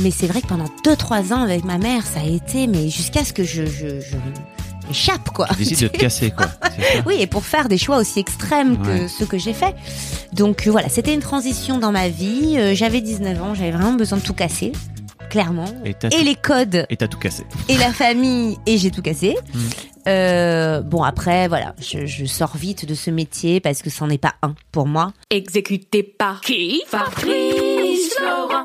Mais c'est vrai que pendant 2-3 ans avec ma mère, ça a été, mais jusqu'à ce que je, je, je échappe, quoi. Tu décides de te casser, quoi. Oui, et pour faire des choix aussi extrêmes que ceux que j'ai faits. Donc euh, voilà, c'était une transition dans ma vie. Euh, j'avais 19 ans, j'avais vraiment besoin de tout casser, clairement. Et t'as Et tout- les codes, Et t'as tout cassé. et la famille, et j'ai tout cassé. Mm. Euh, bon après, voilà, je, je sors vite de ce métier parce que c'en est pas un pour moi. Exécuté par qui? Fabrice Florent.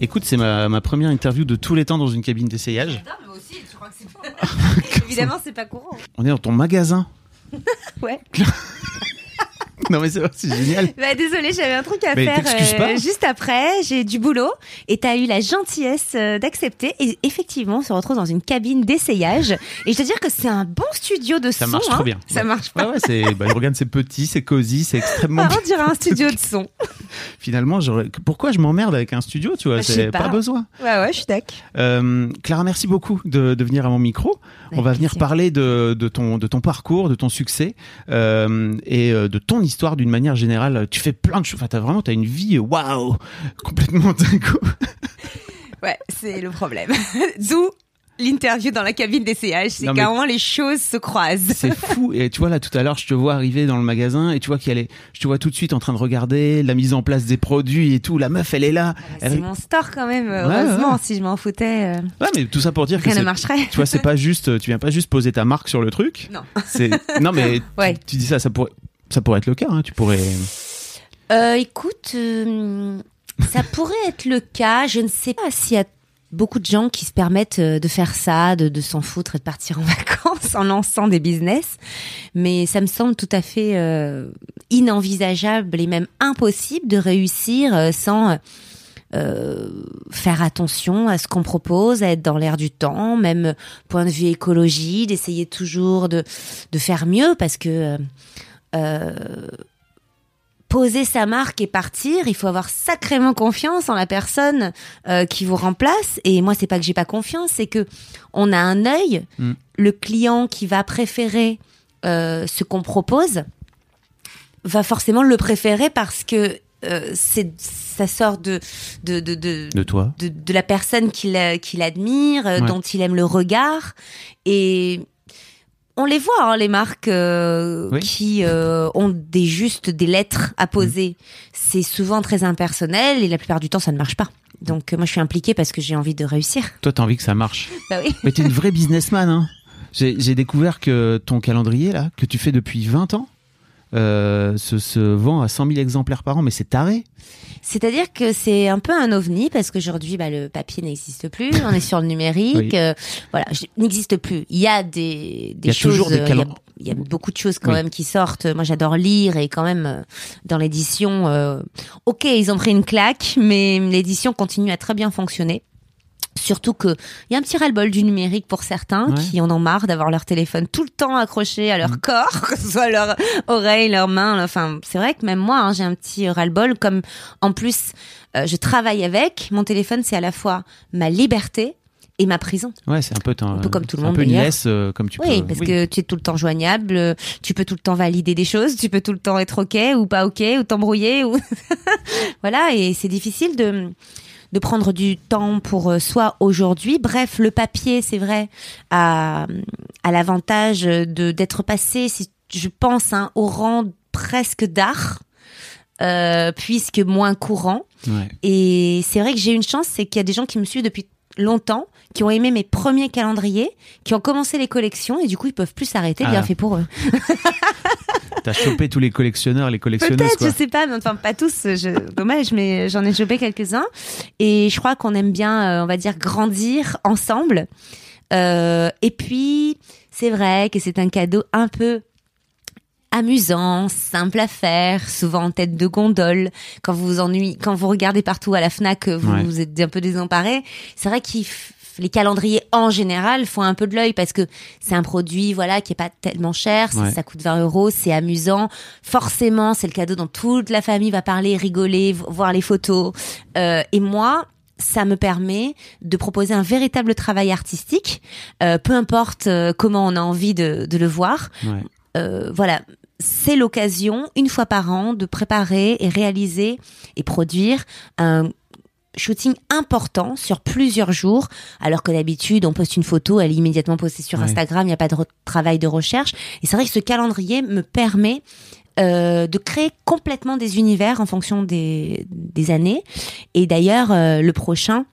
Écoute, c'est ma, ma première interview de tous les temps dans une cabine d'essayage. moi aussi, je crois que c'est Évidemment, c'est pas courant. On est dans ton magasin. Ouais. Non mais c'est vrai, c'est génial. Bah désolé, j'avais un truc à Mais faire pas. juste après. J'ai du boulot et t'as eu la gentillesse euh, d'accepter. Et effectivement, on se retrouve dans une cabine d'essayage. Et je te dire que c'est un bon studio de Ça son. marche hein. trop bien. Ça Ouais. marche pas. Ouais, ouais, c'est, bah, c'est petit, c'est cosy, c'est extrêmement. Ah, on dirait un studio de son. Finalement, j'aurais- pourquoi je m'emmerde avec un studio, tu vois? Bah, C'est pas. pas. besoin. Ouais, ouais, je suis d'accord. Euh, Clara, merci beaucoup de, de venir à mon micro. On va venir parler de, de ton de ton parcours, de ton succès euh, et euh, de ton histoire d'une manière générale. Tu fais plein de choses. Enfin, t'as vraiment t'as une vie waouh, complètement dingo. Ouais, c'est le problème. D'où l'interview dans la cabine. C'est mais- qu'à un moment, les choses se croisent. C'est fou. Et tu vois là, tout à l'heure, je te vois arriver dans le magasin et tu vois qu'elle est. Je te vois tout de suite en train de regarder la mise en place des produits et tout. La meuf, elle est là. C'est Elle- mon store quand même, Ouais, heureusement. ouais. Si je m'en foutais, euh, Ouais, mais tout ça pour dire que rien ne c'est marcherait. Tu vois, c'est pas juste, tu viens pas juste poser ta marque sur le truc. Non. C'est non mais Ouais. tu, tu dis ça, ça pourrait, ça pourrait être le cas. Hein. Tu pourrais. Euh, écoute, euh, ça pourrait être le cas. Je ne sais pas s'il y a beaucoup de gens qui se permettent euh, de faire ça, de, s'en foutre et de partir en vacances en lançant des business. Mais ça me semble tout à fait euh, inenvisageable et même impossible de réussir euh, sans faire attention à ce qu'on propose, à être dans l'air du temps, même point de vue écologie, d'essayer toujours de, de faire mieux parce que poser sa marque et partir, il faut avoir sacrément confiance en la personne euh, qui vous remplace. Et moi, c'est pas que j'ai pas confiance, c'est que on a un œil. Mm. Le client qui va préférer euh, ce qu'on propose va forcément le préférer parce que euh, c'est ça sort de de de, de, De toi. de, de la personne qu'il euh, qu'il admire, euh, Ouais. dont il aime le regard. Et on les voit, hein, les marques euh, Oui. qui euh, ont des juste des lettres à poser. Mm. C'est souvent très impersonnel et la plupart du temps, ça ne marche pas. Donc euh, moi je suis impliquée parce que j'ai envie de réussir. Toi, t'as envie que ça marche. Bah oui. Mais t'es une vraie businessman, hein. J'ai j'ai découvert que ton calendrier, là, que tu fais depuis 20 ans, euh, se, se vend à 100 000 exemplaires par an, mais c'est taré. C'est-à-dire que c'est un peu un ovni parce qu'aujourd'hui, bah, le papier n'existe plus. On est sur le numérique. Oui. euh, voilà, n'existe plus. Il y a des, des Il y a choses. toujours des euh, il, y a, calen- il y a beaucoup de choses quand Oui. même qui sortent. Moi, j'adore lire et quand même euh, dans l'édition, euh, ok, ils ont pris une claque, mais l'édition continue à très bien fonctionner. Surtout que il y a un petit ras-le-bol du numérique pour certains Ouais. qui en ont marre d'avoir leur téléphone tout le temps accroché à leur corps, que ce soit leur oreille, leurs mains. Enfin, c'est vrai que même moi, hein, j'ai un petit ras-le-bol. Comme en plus, euh, je travaille avec mon téléphone, c'est à la fois ma liberté et ma prison. Ouais, c'est un peu, ton- Un peu comme tout le monde, Un peu une laisse, euh, comme tu Oui, peux. parce que tu es tout le temps joignable, euh, tu peux tout le temps valider des choses, tu peux tout le temps être ok ou pas ok ou t'embrouiller ou voilà et c'est difficile de de prendre du temps pour euh, soi aujourd'hui. Bref, le papier, c'est vrai, a, a l'avantage de d'être passé, si je pense, hein, au rang presque d'art, euh, puisque moins courant. Ouais. Et c'est vrai que j'ai une chance, c'est qu'il y a des gens qui me suivent depuis longtemps, qui ont aimé mes premiers calendriers, qui ont commencé les collections et du coup ils peuvent plus s'arrêter. Ah. Bien fait pour eux. T'as chopé tous les collectionneurs, les collectionneuses, Peut-être, je sais pas, mais enfin pas tous. Je, dommage, mais j'en ai chopé quelques-uns. Et je crois qu'on aime bien, euh, on va dire, grandir ensemble. Euh, et puis c'est vrai que c'est un cadeau un peu amusant, simple à faire, souvent en tête de gondole. Quand vous vous ennuyez, quand vous regardez partout à la Fnac, vous, Ouais. vous êtes un peu désemparé. C'est vrai qu'ils les calendriers en général font un peu de l'œil parce que c'est un produit voilà qui est pas tellement cher, ça- Ouais. ça coûte 20 euros, c'est amusant. Forcément, c'est le cadeau dont toute la famille va parler, rigoler, vo- voir les photos. Euh, et moi, ça me permet de proposer un véritable travail artistique, euh, peu importe euh, comment on a envie de, de le voir Ouais. euh, voilà, c'est l'occasion, une fois par an, de préparer et réaliser et produire un shooting important sur plusieurs jours, alors que d'habitude, on poste une photo, elle est immédiatement postée sur Ouais. Instagram, il n'y a pas de travail de recherche. Et c'est vrai que ce calendrier me permet euh, de créer complètement des univers en fonction des, des années. Et d'ailleurs, euh, le prochain,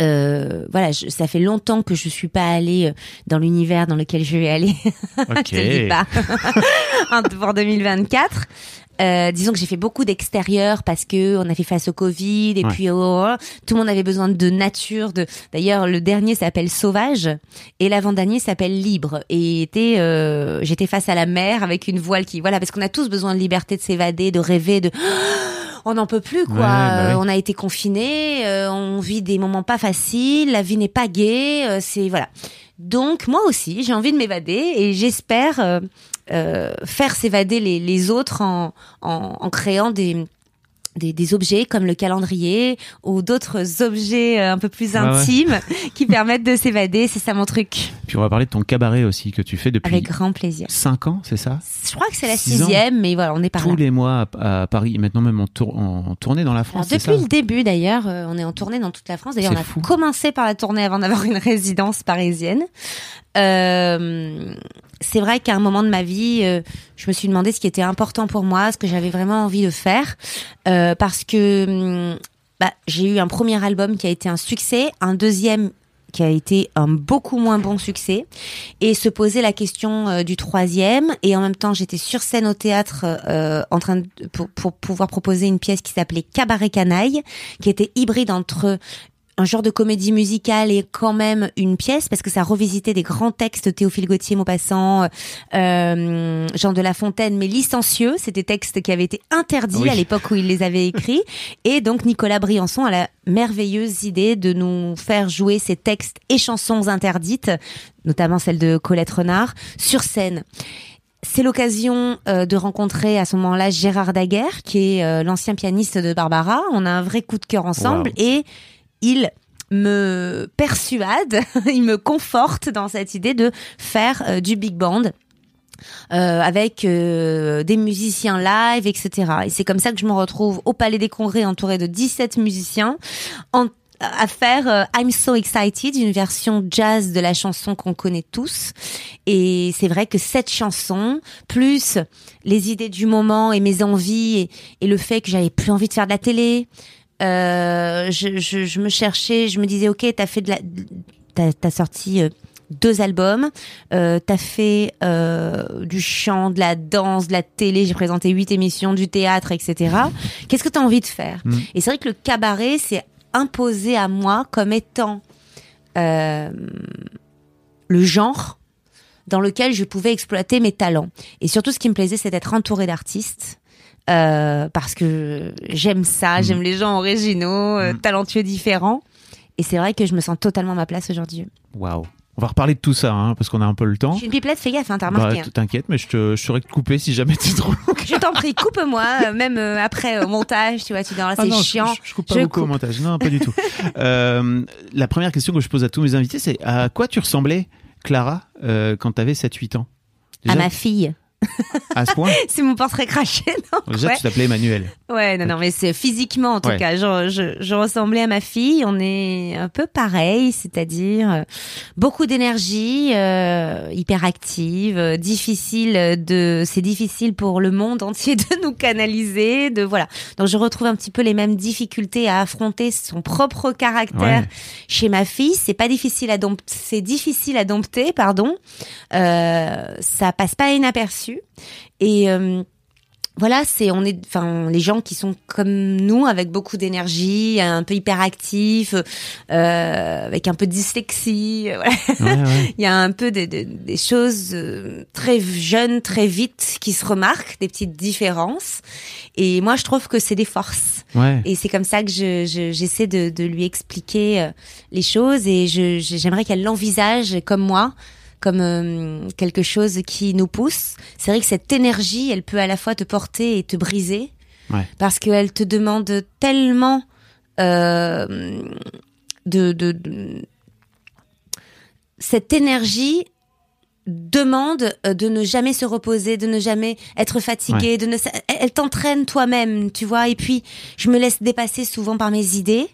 euh, voilà, je- ça fait longtemps que je suis pas allée dans l'univers dans lequel je vais aller. Ok. je te dis pas. Pour 2024. Euh, disons que j'ai fait beaucoup d'extérieur parce que on a fait face au Covid et Ouais. puis oh, oh, tout le monde avait besoin de nature. De d'ailleurs le dernier s'appelle Sauvage et l'avant-dernier s'appelle Libre et était euh, j'étais face à la mer avec une voile qui voilà parce qu'on a tous besoin de liberté de s'évader, de rêver, de on n'en peut plus quoi. Ouais, bah oui. Euh, On a été confinés, euh, on vit des moments pas faciles, la vie n'est pas gaie, euh, c'est voilà. Donc moi aussi, j'ai envie de m'évader et j'espère euh, euh, faire s'évader les, les autres en, en, en créant des, des, des objets comme le calendrier ou d'autres objets euh, un peu plus ouais. intimes qui permettent de s'évader. C'est ça mon truc. Puis on va parler de ton cabaret aussi que tu fais depuis Avec grand plaisir. 5 ans, c'est ça? Je crois que c'est la Six ans. sixième, mais voilà, on est par Tous là. les mois à, à Paris, maintenant même en, tour- en tournée dans la France, depuis ça? le début d'ailleurs, euh, on est en tournée dans toute la France. D'ailleurs, on a fou. commencé par la tournée avant d'avoir une résidence parisienne. Euh, c'est vrai qu'à un moment de ma vie, euh, je me suis demandé ce qui était important pour moi, ce que j'avais vraiment envie de faire, euh, parce que hum, bah, j'ai eu un premier album qui a été un succès, un deuxième qui a été un beaucoup moins bon succès et se poser la question euh, du troisième et en même temps j'étais sur scène au théâtre en train de, pour, pour pouvoir proposer une pièce qui s'appelait Cabaret Canaille qui était hybride entre un genre de comédie musicale et quand même une pièce parce que ça revisitait des grands textes Théophile Gautier, Maupassant, euh, Jean de La Fontaine, mais licencieux. C'était des textes qui avaient été interdits Oui. à l'époque où il les avait écrits. et donc Nicolas Briançon a la merveilleuse idée de nous faire jouer ces textes et chansons interdites, notamment celle de Colette Renard, sur scène. C'est l'occasion euh, de rencontrer à ce moment-là Gérard Daguerre, qui est euh, l'ancien pianiste de Barbara. On a un vrai coup de cœur ensemble Wow. et il me persuade, il me conforte dans cette idée de faire euh, du big band. euh, avec euh, des musiciens live, etc. Et c'est comme ça que je me retrouve au Palais des Congrès entouré de 17 musiciens en- à faire I'm So Excited, une version jazz de la chanson qu'on connaît tous. Et c'est vrai que cette chanson, plus les idées du moment et mes envies et, et le fait que j'avais plus envie de faire de la télé, je, je, je me cherchais, je me disais, ok, t'as fait de la, t'as as sorti euh, deux albums, euh, t'as fait euh, du chant, de la danse, de la télé, j'ai présenté huit émissions, du théâtre, etc. Qu'est-ce que t'as envie de faire Mm. Et c'est vrai que le cabaret s'est imposé à moi comme étant euh, le genre dans lequel je pouvais exploiter mes talents. Et surtout, ce qui me plaisait, c'est d'être entourée d'artistes. Euh, parce que j'aime ça, j'aime les gens originaux, euh, talentueux, différents. Et c'est vrai que je me sens totalement à ma place aujourd'hui. Waouh. On va reparler de tout ça, hein, parce qu'on a un peu le temps. Je suis une pipelette, fais gaffe, hein, t'as Bah, remarqué. hein. T'inquiète, mais je, te, je saurais te couper si jamais t'es trop long. Je t'en prie, coupe-moi, euh, même euh, après au montage, tu vois, tu dis, là, Ah c'est chiant. Je, je coupe pas Je beaucoup au montage. Non, pas du tout. Euh, la première question que je pose à tous mes invités, c'est à quoi tu ressemblais, Clara, quand t'avais 7-8 ans? À ma fille. À ce point C'est mon portrait craché, non Déjà, Ouais. tu t'appelais Emmanuel. Ouais, non, non, mais c'est physiquement en tout Ouais. cas. Je, je, je ressemblais à ma fille. On est un peu pareil, c'est-à-dire euh, beaucoup d'énergie, euh, hyperactive, euh, difficile de, c'est difficile pour le monde entier de nous canaliser, de voilà. Donc je retrouve un petit peu les mêmes difficultés à affronter son propre caractère Ouais. chez ma fille. C'est pas difficile à dompter, c'est difficile à dompter, pardon. Euh, ça passe pas inaperçu et euh, voilà, c'est on est, enfin les gens qui sont comme nous avec beaucoup d'énergie, un peu hyperactifs, euh, avec un peu de dyslexie. Voilà. Ouais, ouais. Il y a un peu de- de- des choses euh, très jeunes, très vite qui se remarquent, des petites différences. Et moi, je trouve que c'est des forces. ouais. Et c'est comme ça que je, je- j'essaie de, de lui expliquer les choses et je- j'aimerais qu'elle l'envisage comme moi, comme euh, quelque chose qui nous pousse. C'est vrai que cette énergie, elle peut à la fois te porter et te briser Ouais. parce qu'elle te demande tellement euh, de, de, de- cette énergie demande euh, de ne jamais se reposer, de ne jamais être fatigué, de ne elle, elle t'entraîne toi-même, tu vois. Et puis je me laisse dépasser souvent par mes idées.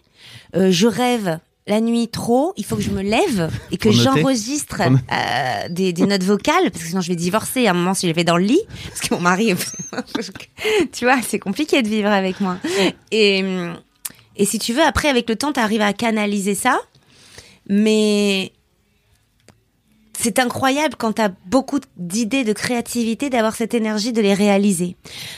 Euh, je rêve la nuit trop, il faut que je me lève et que j'enregistre euh, des, des notes vocales parce que sinon je vais divorcer à un moment si je vais dans le lit parce que mon mari, tu vois, c'est compliqué de vivre avec moi. Et et si tu veux, après avec le temps, tu arrives à canaliser ça, mais c'est incroyable quand tu as beaucoup d'idées, de créativité, d'avoir cette énergie de les réaliser.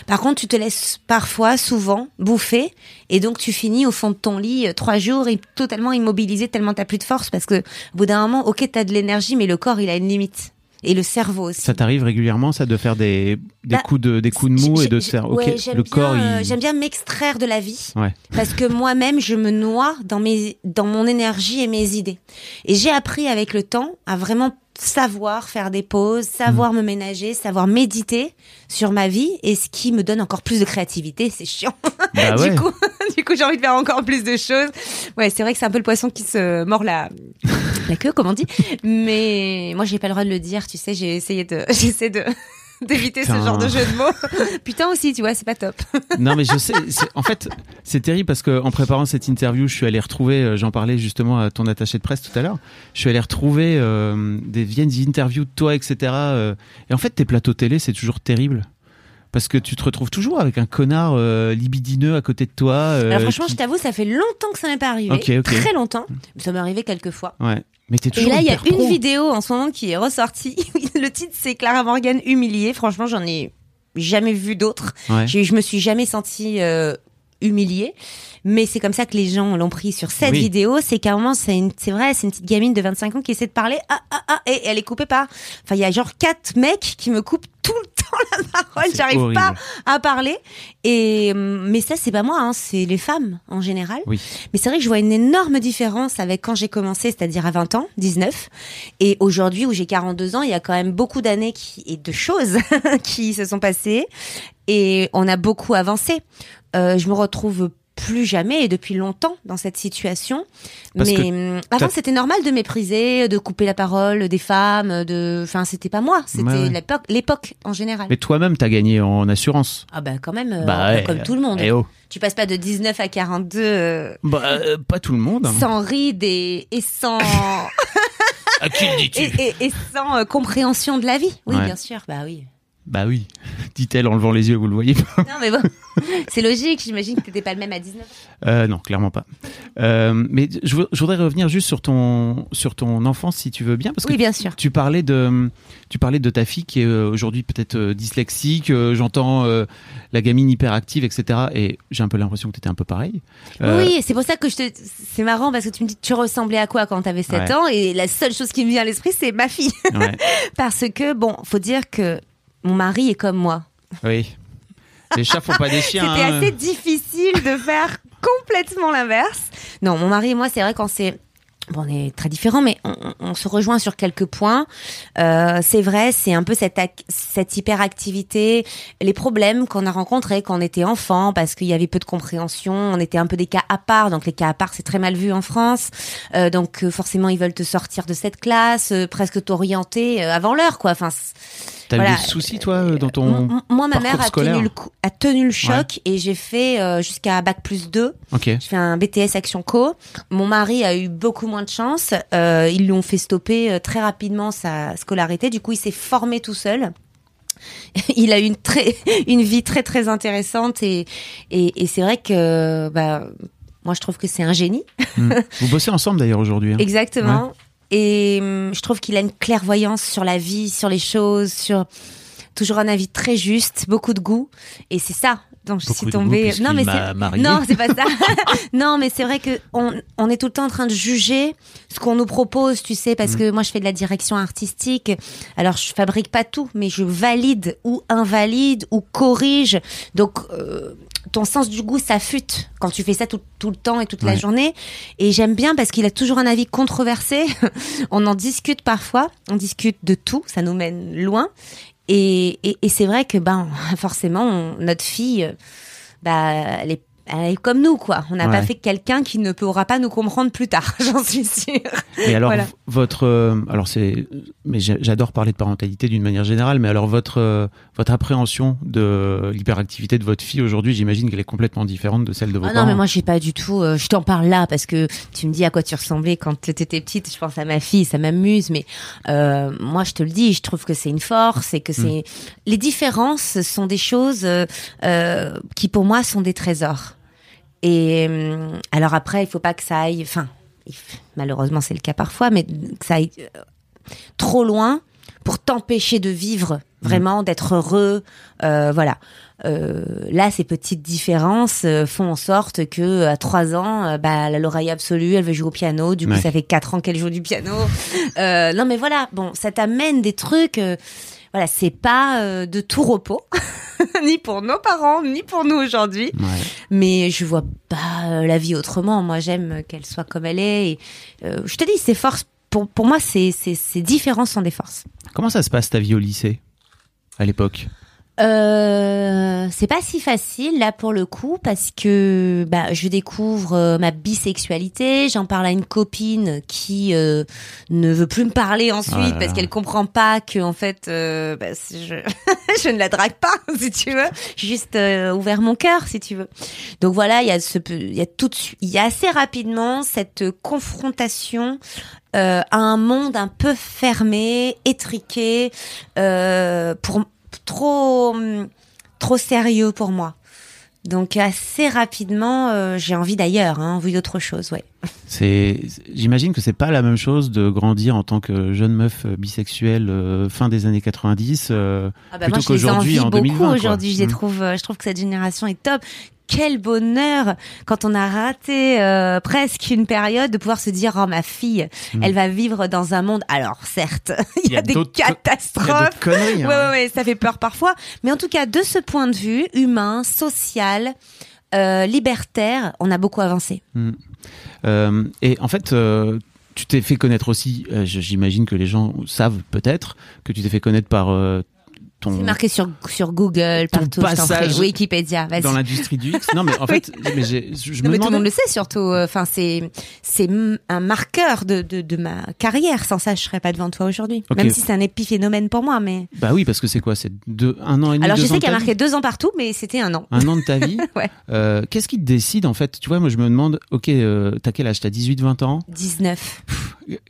Par contre, tu te laisses parfois, souvent, bouffer, et donc tu finis au fond de ton lit euh, trois jours et totalement immobilisé, tellement t'as plus de force, parce que au bout d'un moment, ok, t'as de l'énergie, mais le corps, il a une limite. Et le cerveau aussi. Ça t'arrive régulièrement, ça, de faire des, des Bah, coups de, des coups de mou J'ai- et de ouais, j'aime le bien, corps, il... J'aime bien m'extraire de la vie. Ouais. Parce que moi-même, je me noie dans mes, dans mon énergie et mes idées. Et j'ai appris avec le temps à vraiment savoir faire des pauses, Mm. savoir me ménager, savoir méditer sur ma vie et ce qui me donne encore plus de créativité. C'est chiant. Bah ouais. du coup, du coup, j'ai envie de faire encore plus de choses. Ouais, c'est vrai que c'est un peu le poisson qui se mord la, la queue, comme on dit. Mais moi, j'ai pas le droit de le dire. Tu sais, j'ai essayé de, j'essaie de, d'éviter ce Putain. genre de jeu de mots. Putain aussi, tu vois, c'est pas top. Non, mais je sais. c'est- En fait, c'est terrible parce que en préparant cette interview, je suis allé retrouver. euh, J'en parlais justement à ton attaché de presse tout à l'heure. Je suis allé retrouver euh, des vieilles interviews de toi, etc. euh, et en fait, tes plateaux télé, c'est toujours terrible. Parce que tu te retrouves toujours avec un connard euh, libidineux à côté de toi. euh, Alors franchement, qui- je t'avoue, ça fait longtemps que ça m'est pas arrivé. Très longtemps. Ça m'est arrivé quelques fois. Ouais. Mais t'es Et toujours là, il y a une pro. vidéo en ce moment qui est ressortie. Le titre, c'est Clara Morgan humiliée. Franchement, j'en ai jamais vu d'autres. Ouais. Je me suis jamais sentie euh, humiliée. Mais c'est comme ça que les gens l'ont pris sur cette Oui. vidéo. C'est qu'à un moment, c'est vrai, c'est une petite gamine de 25 ans qui essaie de parler. Ah, ah, ah, et elle est coupée par. Enfin, il y a genre quatre mecs qui me coupent tout le temps la parole. J'arrive pas à parler. Et hum, mais ça, c'est pas moi. Hein, c'est les femmes en général. Oui. Mais c'est vrai que je vois une énorme différence avec quand j'ai commencé, c'est-à-dire à 20 ans, 19, et aujourd'hui où j'ai 42 ans, il y a quand même beaucoup d'années qui, et de choses qui se sont passées, et on a beaucoup avancé. Euh, je me retrouve plus jamais et depuis longtemps dans cette situation. Parce mais hum, avant c'était normal de mépriser, de couper la parole des femmes, de, enfin c'était pas moi, c'était Ouais, ouais. l'époque, l'époque en général. Mais toi-même, t'as gagné en assurance. Ah bah quand même, euh, Bah ouais. comme tout le monde. Eh oh. Tu passes pas de 19 à 42 euh, Bah, euh, pas tout le monde. hein. sans ride et, et sans À qui le dis-tu? Et, et- et sans euh, compréhension de la vie. Oui, bien sûr. Bah oui. Bah oui, dit-elle en levant les yeux, vous le voyez pas. Non, mais bon, c'est logique. J'imagine que t'étais pas le même à 19. Euh, non, clairement pas. Euh, mais je, vou- je voudrais revenir juste sur ton sur ton enfance, si tu veux bien, parce que Oui, bien sûr. tu parlais de tu parlais de ta fille qui est euh, aujourd'hui peut-être euh, dyslexique. J'entends euh, la gamine hyperactive, etc. Et j'ai un peu l'impression que tu étais un peu pareil. Oui, c'est pour ça que je te. C'est marrant parce que tu me dis tu ressemblais à quoi quand t'avais 7 Ouais. ans et la seule chose qui me vient à l'esprit c'est ma fille. ouais, parce que bon, faut dire que mon mari est comme moi. oui. Les chats font pas des chiens. C'était hein. assez difficile de faire complètement l'inverse. Non, mon mari et moi, c'est vrai quand c'est Bon, on est très différents, mais on, se rejoint sur quelques points. Euh, c'est vrai, c'est un peu cette, cette hyperactivité, les problèmes qu'on a rencontrés quand on était enfant, parce qu'il y avait peu de compréhension, on était un peu des cas à part, donc les cas à part, c'est très mal vu en France. Euh, donc euh, forcément, ils veulent te sortir de cette classe, euh, presque t'orienter avant l'heure, quoi. Enfin, T'as voilà. eu des soucis toi euh, dans ton. M- moi, ma mère a tenu, le coup- a tenu le choc et j'ai fait euh, jusqu'à bac plus 2. Ok. J'ai fait un BTS Action Co. Mon mari a eu beaucoup moins de chance. Euh, ils lui ont fait stopper très rapidement sa scolarité. Du coup, il s'est formé tout seul. Il a eu une très, une vie très très intéressante et et, et c'est vrai que bah moi je trouve que c'est un génie. Hmm. Vous bossez ensemble d'ailleurs aujourd'hui. hein. Exactement. Et hum, je trouve qu'il a une clairvoyance sur la vie, sur les choses, sur toujours un avis très juste, beaucoup de goût. Et c'est ça dont je suis tombée. non mais non, c'est pas ça. non, mais c'est vrai que on, on est tout le temps en train de juger ce qu'on nous propose, tu sais, Mm. parce que moi je fais de la direction artistique. Alors je fabrique pas tout, mais je valide ou invalide ou corrige. Donc euh, ton sens du goût s'affûte quand tu fais ça tout, tout le temps et toute la journée. Et j'aime bien parce qu'il a toujours un avis controversé. on en discute parfois. On discute de tout. Ça nous mène loin. Et, c'est vrai que ben forcément notre fille, euh, bah elle est, elle est comme nous quoi. On n'a pas fait quelqu'un qui ne pourra pas nous comprendre plus tard. J'en suis sûre. Et alors Voilà. votre euh, alors c'est mais j'adore parler de parentalité d'une manière générale mais alors votre euh, votre appréhension de l'hyperactivité de votre fille aujourd'hui j'imagine qu'elle est complètement différente de celle de vos Ah parents. non mais moi je sais pas du tout. euh, je t'en parle là parce que tu me dis à quoi tu ressemblais quand tu étais petite. Je pense à ma fille, ça m'amuse. Mais euh, moi je te le dis, je trouve que c'est une force et que c'est les différences sont des choses euh, euh, qui pour moi sont des trésors. Et hum, alors après il faut pas que ça aille. Enfin malheureusement c'est le cas parfois, mais que ça aille euh, trop loin pour t'empêcher de vivre vraiment, d'être heureux. Euh, voilà. Euh, là, ces petites différences euh, font en sorte que à trois ans, euh, bah, elle a l'oreille absolue, elle veut jouer au piano. Du coup, Ouais. ça fait quatre ans qu'elle joue du piano. Euh, non, mais voilà. Bon, ça t'amène des trucs. euh, voilà, c'est pas euh, de tout repos, ni pour nos parents, ni pour nous aujourd'hui. Ouais. Mais je vois pas euh, la vie autrement. Moi, j'aime qu'elle soit comme elle est. Et, euh, je te dis, ces forces. Pour, pour moi, ces, ces, ces différences sont des forces. Comment ça se passe ta vie au lycée à l'époque? Euh, c'est pas si facile là pour le coup parce que bah, je découvre euh, ma bisexualité, j'en parle à une copine qui euh, ne veut plus me parler ensuite là parce qu'elle comprend pas que en fait euh, bah, je je ne la drague pas si tu veux, juste euh, ouvert mon cœur si tu veux. Donc voilà, il y a ce il y a tout de suite, il y a assez rapidement cette confrontation euh, à un monde un peu fermé, étriqué, euh, pour trop hum, trop sérieux pour moi. Donc assez rapidement, euh, j'ai envie d'ailleurs, hein, envie d'autre chose, ouais. C'est j'imagine que c'est pas la même chose de grandir en tant que jeune meuf euh, bisexuelle euh, fin des années 90 euh, Ah bah plutôt qu'aujourd'hui en beaucoup 2020. quoi. aujourd'hui. Je les Mm. trouve, je trouve que cette génération est top. Quel bonheur quand on a raté euh, presque une période de pouvoir se dire oh ma fille, Mm. elle va vivre dans un monde. Alors certes, il y, a, des y a catastrophes. conneries. Ouais, ouais, hein. ouais, ça fait peur parfois. Mais en tout cas, de ce point de vue humain, social, euh, libertaire, on a beaucoup avancé. Euh, et en fait, tu t'es fait connaître aussi. J'imagine que les gens savent peut-être que tu t'es fait connaître par ton C'est marqué sur, sur Google, partout. je passage Wikipédia, vas-y. dans l'industrie du X. Non, mais en fait, mais j'ai- je, je Non, me mais tout le monde le sait surtout. euh, Enfin, c'est c'est un marqueur de, de, de ma carrière. Sans ça, je serais pas devant toi aujourd'hui. Même si c'est un épiphénomène pour moi, mais Bah oui, parce que c'est quoi? C'est deux, un an et demi. alors je sais qu'il y a marqué deux ans partout, mais c'était un an. un an de ta vie? Ouais. Euh, Qu'est-ce qui te décide en fait? Tu vois, moi je me demande, ok, euh, t'as quel âge? T'as 18-20 ans? 19.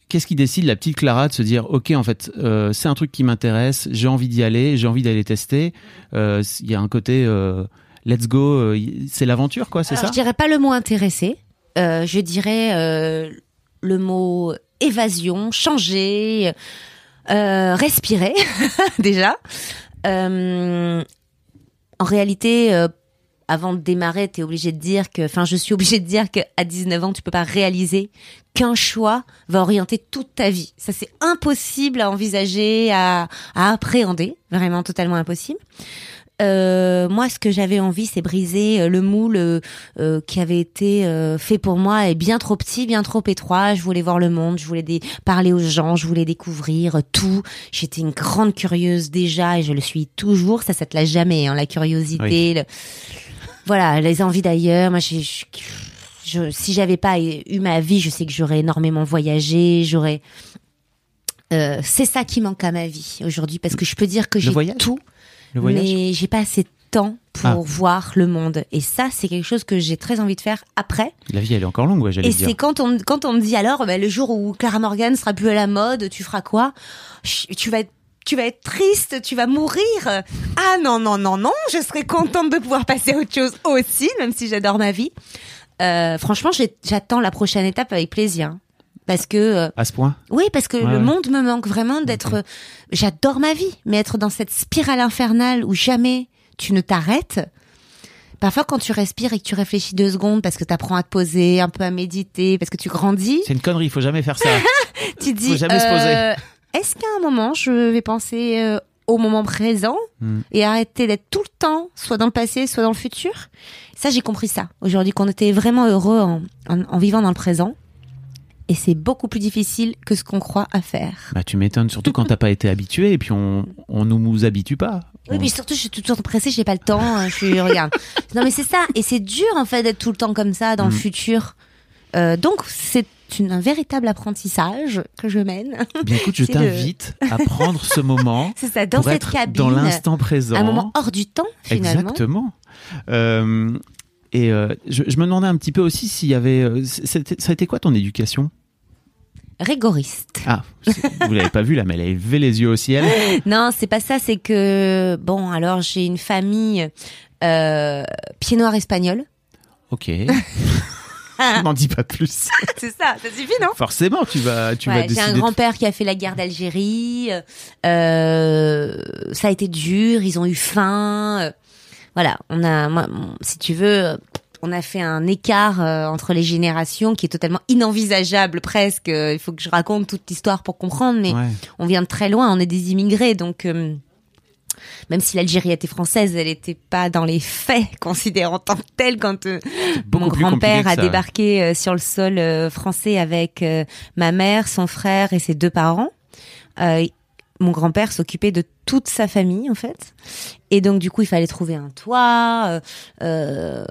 qu'est-ce qui décide la petite Clara de se dire, ok, en fait, euh, c'est un truc qui m'intéresse, j'ai envie d'y aller, j'ai envie d'aller tester. Euh, Il y a un côté, euh, let's go, euh, c'est l'aventure, quoi, c'est ça je dirais pas le mot intéressé. Je dirais le mot évasion, changer, euh, respirer déjà. Euh, en réalité, avant de démarrer, tu es obligé de dire que, enfin, je suis obligée de dire qu'à 19 ans, tu peux pas réaliser qu'un choix va orienter toute ta vie. Ça, c'est impossible à envisager, à, à appréhender, vraiment totalement impossible. Euh, moi, ce que j'avais envie, c'est briser euh, le moule euh, euh, qui avait été euh, fait pour moi et bien trop petit, bien trop étroit. Je voulais voir le monde, je voulais parler aux gens, je voulais découvrir tout. J'étais une grande curieuse déjà et je le suis toujours. Ça, ça te lâche jamais, hein, la curiosité. le- Voilà, les envies d'ailleurs. Moi, je, je- si j'avais pas eu ma vie, je sais que j'aurais énormément voyagé, j'aurais. Euh, c'est ça qui manque à ma vie aujourd'hui parce que je peux dire que j'ai tout Le mais j'ai pas assez de temps pour Ah. voir le monde. Et ça, c'est quelque chose que j'ai très envie de faire après. La vie, elle est encore longue, ouais, j'allais Et c'est quand on, quand on me dit alors, bah, le jour où Clara Morgan sera plus à la mode, tu feras quoi? Tu vas être tu vas être triste, tu vas mourir. Ah non, non, non, non, je serais contente de pouvoir passer à autre chose aussi, même si j'adore ma vie. Euh, franchement, j'attends la prochaine étape avec plaisir. Parce que euh, À ce point? oui, parce que Ouais, le ouais. monde me manque vraiment d'être. J'adore ma vie, mais être dans cette spirale infernale où jamais tu ne t'arrêtes. Parfois, quand tu respires et que tu réfléchis deux secondes parce que tu apprends à te poser, un peu à méditer, parce que tu grandis, C'est une connerie, il faut jamais faire ça. tu dis. jamais se poser. Est-ce qu'à un moment, je vais penser euh, au moment présent Hmm. et arrêter d'être tout le temps, soit dans le passé, soit dans le futur? Ça, j'ai compris ça aujourd'hui, qu'on était vraiment heureux en, en- en vivant dans le présent. Et c'est beaucoup plus difficile que ce qu'on croit à faire. bah, tu m'étonnes, surtout quand t'as pas été habitué et puis on, on nous habitue pas. Oui, On- mais surtout, je suis tout le temps pressée, j'ai pas le temps. hein, Je suis, regarde. Non, mais c'est ça. Et c'est dur, en fait, d'être tout le temps comme ça dans le Mm. futur. Euh, donc, c'est une- un véritable apprentissage que je mène. Bien écoute, je le- t'invite à prendre ce moment C'est ça, dans pour cette être cabine. dans l'instant présent. Un moment hors du temps, finalement. Exactement. Euh, et euh, je, je me demandais un petit peu aussi s'il y avait. euh, ça a été quoi ton éducation? Rigoriste. Ah, vous l'avez pas vu là, mais elle a levé les yeux au ciel. Non, c'est pas ça, c'est que, bon, alors j'ai une famille euh, pied noir espagnol. Ok. N'en dis pas plus. c'est ça, ça suffit, non? Forcément, tu vas, tu vas Ouais, J'ai décider. un de- grand-père qui a fait la guerre d'Algérie. Euh, ça a été dur, ils ont eu faim. euh, voilà, on a, moi, si tu veux, on a fait un écart euh, entre les générations qui est totalement inenvisageable presque. Euh, Il faut que je raconte toute l'histoire pour comprendre, mais Ouais. on vient de très loin, on est des immigrés, donc euh, même si l'Algérie était française, elle n'était pas dans les faits considérée en tant que telle quand euh, mon grand-père a débarqué euh, sur le sol euh, français avec ma mère, son frère et ses deux parents. Mon grand-père s'occupait de toute sa famille en fait. Et donc du coup, il fallait trouver un toit. euh, euh,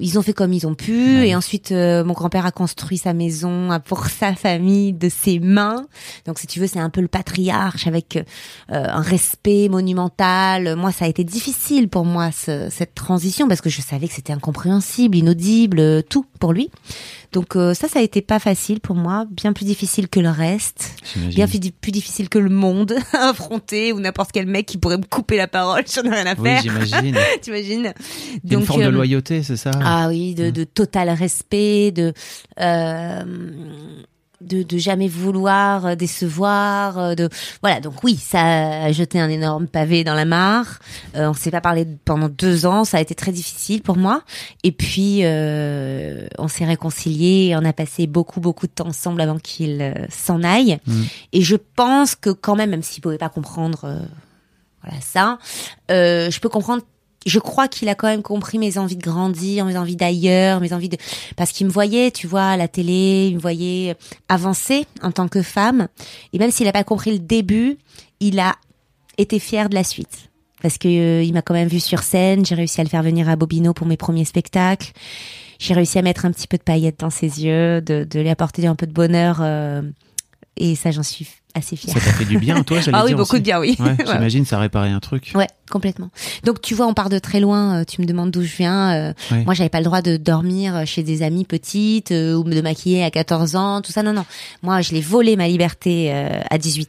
ils ont fait comme ils ont pu. Ouais. Et ensuite, euh, mon grand-père a construit sa maison pour sa famille de ses mains. Donc si tu veux, c'est un peu le patriarche avec euh, un respect monumental. Moi, ça a été difficile pour moi ce- cette transition parce que je savais que c'était incompréhensible, inaudible, euh, tout pour lui. Donc euh, ça, ça a été pas facile pour moi, bien plus difficile que le reste, bien plus, difficile que le monde à affronter ou n'importe quel mec qui pourrait me couper la parole, j'en ai rien à Oui, faire, j'imagine. t'imagines? Une forme de euh, loyauté, c'est ça? Ah oui, de, de total respect, de, euh, de de jamais vouloir euh, décevoir, euh, de voilà. Donc oui, ça a jeté un énorme pavé dans la mare. Euh, on s'est pas parlé pendant deux ans, ça a été très difficile pour moi. Et puis euh, on s'est réconciliés, on a passé beaucoup beaucoup de temps ensemble avant qu'il euh, s'en aille. Mm. Et je pense que quand même, même s'il pouvait pas comprendre, euh, voilà ça, euh, je peux comprendre je crois qu'il a quand même compris mes envies de grandir, mes envies d'ailleurs, mes envies de parce qu'il me voyait, tu vois, à la télé, il me voyait avancer en tant que femme et même s'il a pas compris le début, il a été fier de la suite parce que euh, il m'a quand même vu sur scène, j'ai réussi à le faire venir à Bobino pour mes premiers spectacles. J'ai réussi à mettre un petit peu de paillettes dans ses yeux, de, de lui apporter un peu de bonheur euh, Et ça, j'en suis assez fière. Ça t'a fait du bien, toi, j'allais Ah oui, dire beaucoup aussi. de bien, oui. Ouais. J'imagine, ça a réparé un truc. Ouais, complètement. Donc tu vois, on part de très loin. euh, Tu me demandes d'où je viens. euh, Ouais. Moi, j'avais pas le droit de dormir chez des amies petites euh, ou de maquiller à 14 ans, tout ça. Non, non. Moi, je l'ai volé ma liberté euh, à 18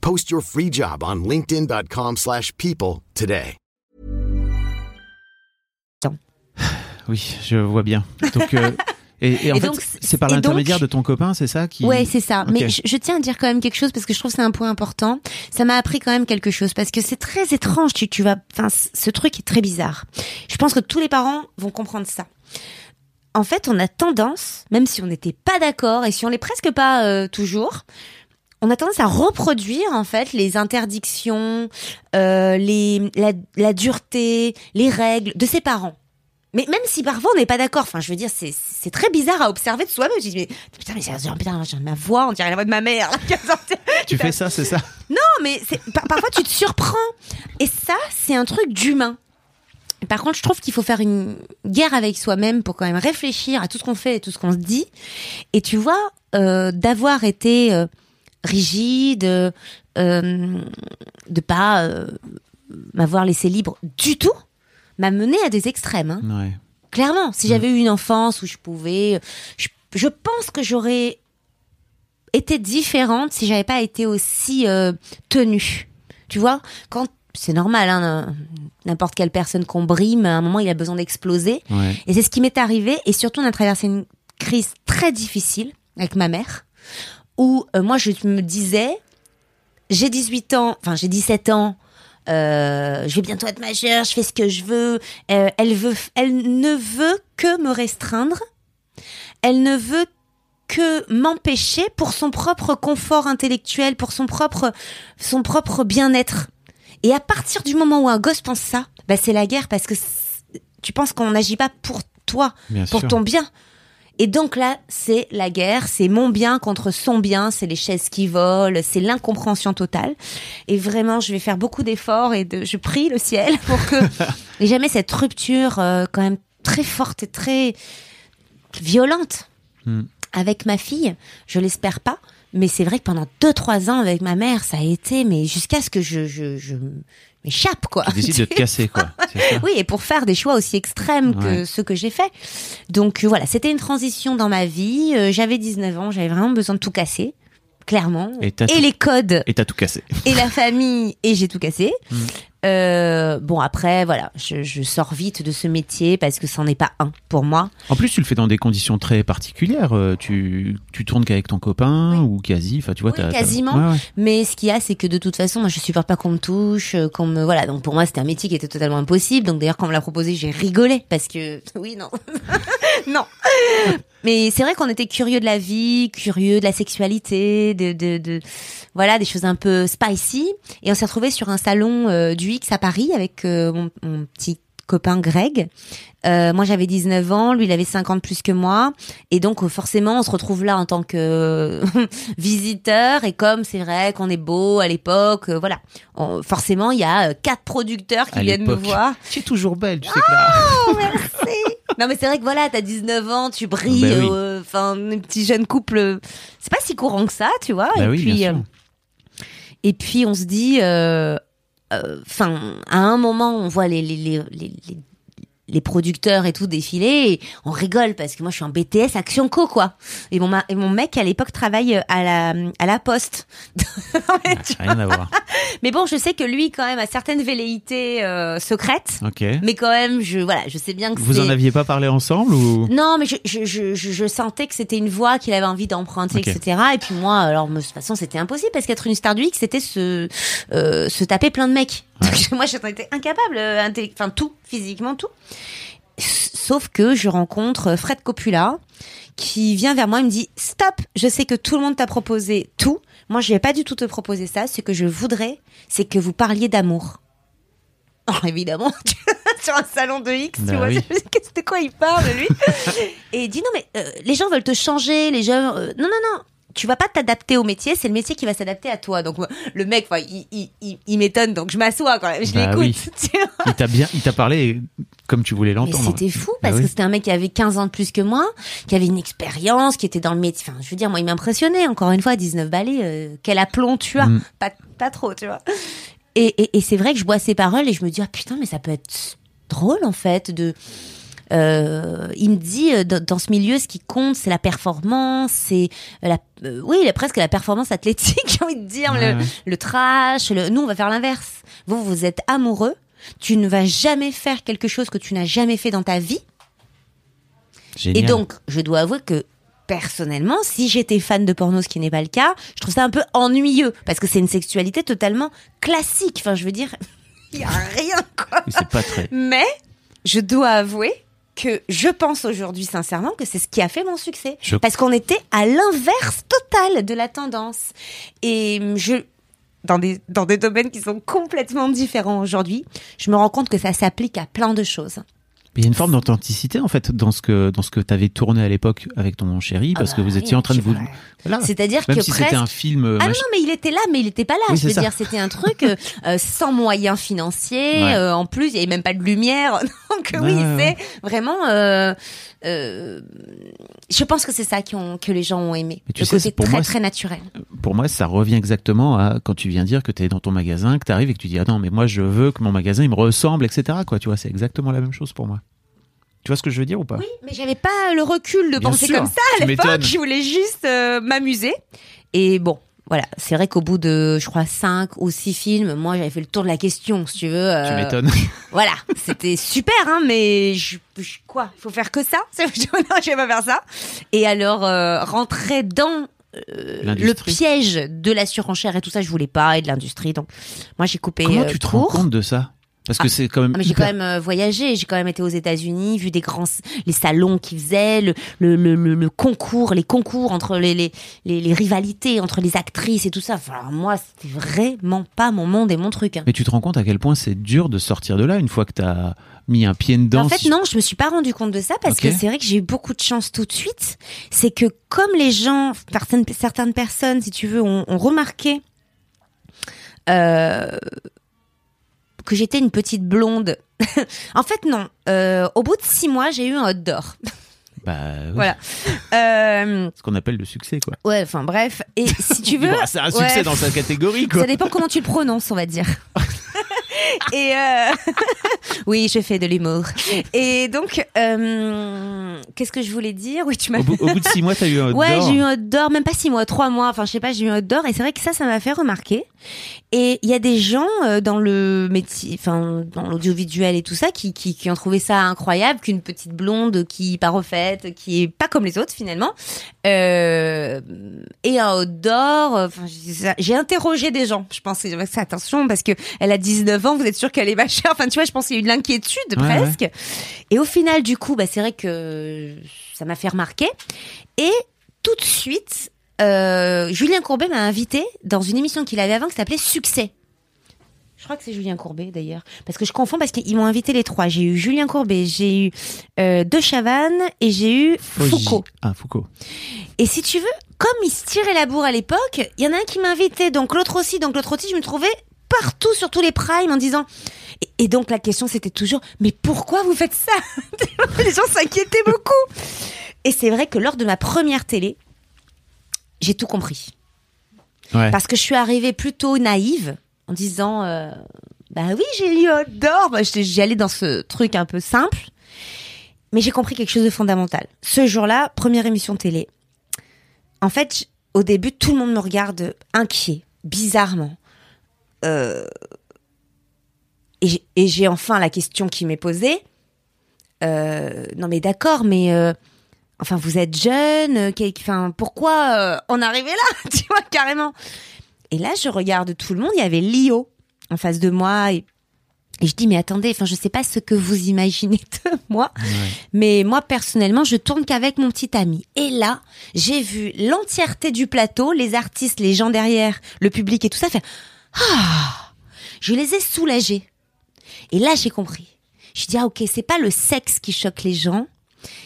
Post your free job on linkedin.com/people slash people today. Oui, je vois bien. Donc, euh, et, et en Et fait, donc, c'est par l'intermédiaire de ton copain, c'est ça qui. Ouais, c'est ça. Mais je, je tiens à dire quand même quelque chose parce que je trouve que c'est un point important. Ça m'a appris quand même quelque chose parce que c'est très étrange. Tu, tu vas, enfin, ce truc est très bizarre. Je pense que tous les parents vont comprendre ça. En fait, on a tendance, même si on n'était pas d'accord et si on l'est presque pas euh, toujours, on a tendance à reproduire en fait les interdictions, euh, les la, la dureté, les règles de ses parents. Mais même si parfois on n'est pas d'accord, enfin je veux dire c'est c'est très bizarre à observer de soi-même. Je dis mais putain mais c'est putain j'ai ma voix, on dirait la voix de ma mère. Tu fais ça, c'est ça? Non mais c'est par- parfois tu te surprends et ça c'est un truc d'humain. Par contre, je trouve qu'il faut faire une guerre avec soi-même pour quand même réfléchir à tout ce qu'on fait et tout ce qu'on se dit. Et tu vois, euh, d'avoir été euh, rigide, euh, de pas euh, m'avoir laissé libre du tout, m'a mené à des extrêmes. hein. Ouais. Clairement, si j'avais eu une enfance où je pouvais, je, je pense que j'aurais été différente si j'avais pas été aussi euh, tenue. Tu vois, quand c'est normal, hein, n'importe quelle personne qu'on brime, à un moment il a besoin d'exploser. Ouais. Et c'est ce qui m'est arrivé. Et surtout, on a traversé une crise très difficile avec ma mère, où euh, moi je me disais, j'ai 18 ans, enfin j'ai 17 ans. euh, je vais bientôt être majeure, je fais ce que je veux. Euh, elle veut, elle ne veut que me restreindre. Elle ne veut que m'empêcher pour son propre confort intellectuel, pour son propre, son propre bien-être. Et à partir du moment où un gosse pense ça, bah c'est la guerre parce que tu penses qu'on n'agit pas pour toi, Bien pour sûr. ton bien. Et donc là, c'est la guerre, c'est mon bien contre son bien, c'est les chaises qui volent, c'est l'incompréhension totale. Et vraiment, je vais faire beaucoup d'efforts et de, je prie le ciel pour que et jamais cette rupture euh, quand même très forte et très violente Hmm. avec ma fille, je l'espère pas. Mais c'est vrai que pendant deux trois ans avec ma mère, ça a été, mais jusqu'à ce que je, je, je m'échappe quoi. Tu décides de te casser, quoi. Oui, et pour faire des choix aussi extrêmes que ceux que j'ai faits. Donc euh, voilà, c'était une transition dans ma vie. Euh, j'avais 19 ans, j'avais vraiment besoin de tout casser, clairement. Et tout- les codes, Et t'as tout cassé. et la famille, et j'ai tout cassé. Mm. Euh, bon, après, voilà, je, je sors vite de ce métier parce que c'en est pas un pour moi. En plus, tu le fais dans des conditions très particulières. Euh, Tu, tu tournes qu'avec ton copain ou quasi. Enfin, tu vois, Oui, quasiment. Ouais, ouais. Mais ce qu'il y a, c'est que de toute façon, moi, je supporte pas qu'on me touche, euh, qu'on me, voilà. Donc pour moi, c'était un métier qui était totalement impossible. Donc d'ailleurs, quand on me l'a proposé, j'ai rigolé parce que, oui, non, non. Mais c'est vrai qu'on était curieux de la vie, curieux de la sexualité, de, de, de, voilà, des choses un peu spicy. Et on s'est retrouvé sur un salon euh, du X à Paris avec euh, mon, mon petit copain Greg. Euh, moi j'avais 19 ans, lui il avait 50 plus que moi et donc euh, forcément on se retrouve là en tant que visiteur et comme c'est vrai qu'on est beau à l'époque, euh, voilà. On- forcément il y a euh, quatre producteurs qui À viennent me voir. Tu es toujours belle, tu sais, Clara. Oh merci. non mais c'est vrai que voilà, t'as 19 ans, tu brilles, Bah oui. euh, enfin un petit jeune couple, c'est pas si courant que ça, tu vois. Bah et oui, puis bien sûr. euh, et puis on se dit, euh, enfin, à un moment, on voit les, les, les, les, les- producteurs et tout défiler, et on rigole parce que moi je suis en BTS Action Co quoi. Et mon, ma- et mon mec à l'époque travaille à la, à la poste. Mais, tu- Rien à voir. mais bon, je sais que lui quand même a certaines velléités euh, secrètes. Ok. Mais quand même, je voilà, je sais bien que Vous en aviez pas parlé ensemble ou? Non, mais je, je, je, je, sentais que c'était une voie qu'il avait envie d'emprunter, etc. Et puis moi, alors de toute façon, c'était impossible parce qu'être une star du X, c'était se, euh, se taper plein de mecs. Donc moi, j'en étais incapable, euh, enfin tout, physiquement tout. Sauf que je rencontre Fred Copula qui vient vers moi et me dit stop, je sais que tout le monde t'a proposé tout. moi je vais pas du tout te proposer ça. Ce que je voudrais, c'est que vous parliez d'amour. Oh, évidemment, sur un salon de X, Bah tu vois, oui. de quoi il parle lui Et il dit non mais euh, les gens veulent te changer, les gens, euh, non non non. Tu vas pas t'adapter au métier, c'est le métier qui va s'adapter à toi. Donc le mec, il, il, il, il m'étonne, donc je m'assois quand même, je Bah l'écoute. oui. Il t'a bien, il t'a parlé comme tu voulais l'entendre. c'était fou Bah parce oui. que c'était un mec qui avait 15 ans de plus que moi, qui avait une expérience, qui était dans le métier. Enfin, je veux dire, moi, il m'impressionnait. Encore une fois, 19 balais, euh, quel aplomb tu as. Mm. Pas, pas trop, tu vois. Et, et, et c'est vrai que je bois ces paroles et je me dis, ah putain, mais ça peut être drôle, en fait, de... Euh, il me dit euh, dans, dans ce milieu, ce qui compte, c'est la performance, c'est la, euh, oui, la- presque la performance athlétique, j'ai envie de dire, Ouais, le, ouais. le trash. Le... Nous, on va faire l'inverse. Vous, vous êtes amoureux. Tu ne vas jamais faire quelque chose que tu n'as jamais fait dans ta vie. Génial. Et donc, je dois avouer que personnellement, si j'étais fan de porno, ce qui n'est pas le cas, je trouve ça un peu ennuyeux parce que c'est une sexualité totalement classique. Enfin, je veux dire, il y a rien quoi. C'est pas très. Mais je dois avouer que je pense aujourd'hui sincèrement que c'est ce qui a fait mon succès. Je- Parce qu'on était à l'inverse total de la tendance. Et je dans des, dans des domaines qui sont complètement différents aujourd'hui, je me rends compte que ça s'applique à plein de choses. Il y a une forme d'authenticité en fait dans ce que dans ce que t'avais tourné à l'époque avec ton chéri parce Ah que vous oui, étiez en train de vous voilà. C'est-à-dire que si presque... c'était un film euh, Ah non, mais il était là, mais il était pas là. Oui, je veux ça. dire, c'était un truc euh, euh, sans moyens financiers. Ouais. euh, en plus, il y avait même pas de lumière. Donc oui, ouais, ouais. c'est vraiment. euh, je pense que c'est ça qui ont, que les gens ont aimé. Mais tu le sais, côté c'est pour très moi, très naturel. pour moi ça revient exactement à quand tu viens dire que tu es dans ton magasin que tu arrives et que tu dis attends mais moi je veux que mon magasin il me ressemble etc quoi tu vois c'est exactement la même chose pour moi. Tu vois ce que je veux dire ou pas? Oui, mais j'avais pas le recul de Bien penser sûr, comme ça à l'époque. Je voulais juste euh, m'amuser. Et bon. Voilà, c'est vrai qu'au bout de, je crois, cinq ou six films, moi j'avais fait le tour de la question, si tu veux. Tu euh, m'étonnes. Voilà, c'était super, hein, mais je, je- quoi, il faut faire que ça? Non, je vais pas faire ça. Et alors, euh, rentrer dans euh, le piège de la surenchère et tout ça, je voulais pas, et de l'industrie. Donc, moi, j'ai coupé Comment euh, tu te rends compte de ça? Parce que c'est quand même. Ah, mais j'ai hyper- quand même euh, voyagé, j'ai quand même été aux États-Unis, vu des grands les salons qu'ils faisaient, le, le, le, concours, les concours entre les, les, les, les rivalités entre les actrices et tout ça. Enfin, alors moi, c'était vraiment pas mon monde et mon truc. hein. Mais tu te rends compte à quel point c'est dur de sortir de là une fois que tu as mis un pied dedans. En fait, si- non, je me suis pas rendu compte de ça parce que c'est vrai que j'ai eu beaucoup de chance tout de suite. C'est que comme les gens, certaines, certaines personnes, si tu veux, ont, ont remarqué euh, que j'étais une petite blonde. en fait, non. Euh, au bout de six mois, j'ai eu un hot d'or. Bah, oui, Voilà. Euh, Ce qu'on appelle le succès, quoi. ouais, enfin bref. Et si tu veux, Bon, c'est un succès ouais. dans sa catégorie, quoi. Ça dépend comment tu le prononces, on va dire. Et euh, oui, je fais de l'humour. Et donc, euh, qu'est-ce que je voulais dire? Oui, tu m'as. Au bout, au bout de six mois, t'as eu un Ouais, d'or. j'ai eu un hot d'or, même pas six mois, trois mois. Enfin, je sais pas, j'ai eu un hot d'or. Et c'est vrai que ça, ça m'a fait remarquer. Et il y a des gens euh, dans le métier, enfin, dans l'audiovisuel et tout ça, qui, qui, qui ont trouvé ça incroyable qu'une petite blonde qui pas refaite, qui est pas comme les autres finalement, euh, et un hot d'or. Enfin, j'ai- interrogé des gens. Je pensais, ça, attention, parce que elle a 19 ans, vous êtes sûr qu'elle est pas chère. Enfin, tu vois, je pense qu'il y a eu de l'inquiétude Ouais, presque. Et au final, du coup, bah, c'est vrai que ça m'a fait remarquer. Et tout de suite, euh, Julien Courbet m'a invité dans une émission qu'il avait avant qui s'appelait Succès. Je crois que c'est Julien Courbet d'ailleurs, parce que je confonds parce qu'ils m'ont invité les trois. J'ai eu Julien Courbet, j'ai eu euh, De Chavannes et j'ai eu. Foucault. Ah, Foucault. Et si tu veux, comme ils se tiraient la bourre à l'époque, il y en a un qui m'invitait, donc l'autre aussi, donc l'autre aussi, je me trouvais partout sur tous les primes en disant. Et, et donc la question c'était toujours, mais pourquoi vous faites ça? Les gens s'inquiétaient beaucoup. Et c'est vrai que lors de ma première télé, j'ai tout compris. Ouais. Parce que je suis arrivée plutôt naïve en disant euh, bah oui j'ai eu un d'or Bah, j'y allais dans ce truc un peu simple. Mais j'ai compris quelque chose de fondamental. Ce jour-là première émission télé. En fait au début tout le monde me regarde inquiet bizarrement. Euh, et j'ai- enfin la question qui m'est posée. Euh, non mais d'accord mais euh, Enfin, vous êtes jeune, enfin, pourquoi en arriver là, tu vois, carrément. Et là, je regarde tout le monde, il y avait Lio en face de moi, et Et je dis mais attendez, enfin je sais pas ce que vous imaginez de moi, mais moi personnellement je tourne qu'avec mon petit ami. Et là j'ai vu l'entièreté du plateau, les artistes, les gens derrière, le public et tout ça faire ah, je les ai soulagés. Et là j'ai compris. Je dis ah ok c'est pas le sexe qui choque les gens,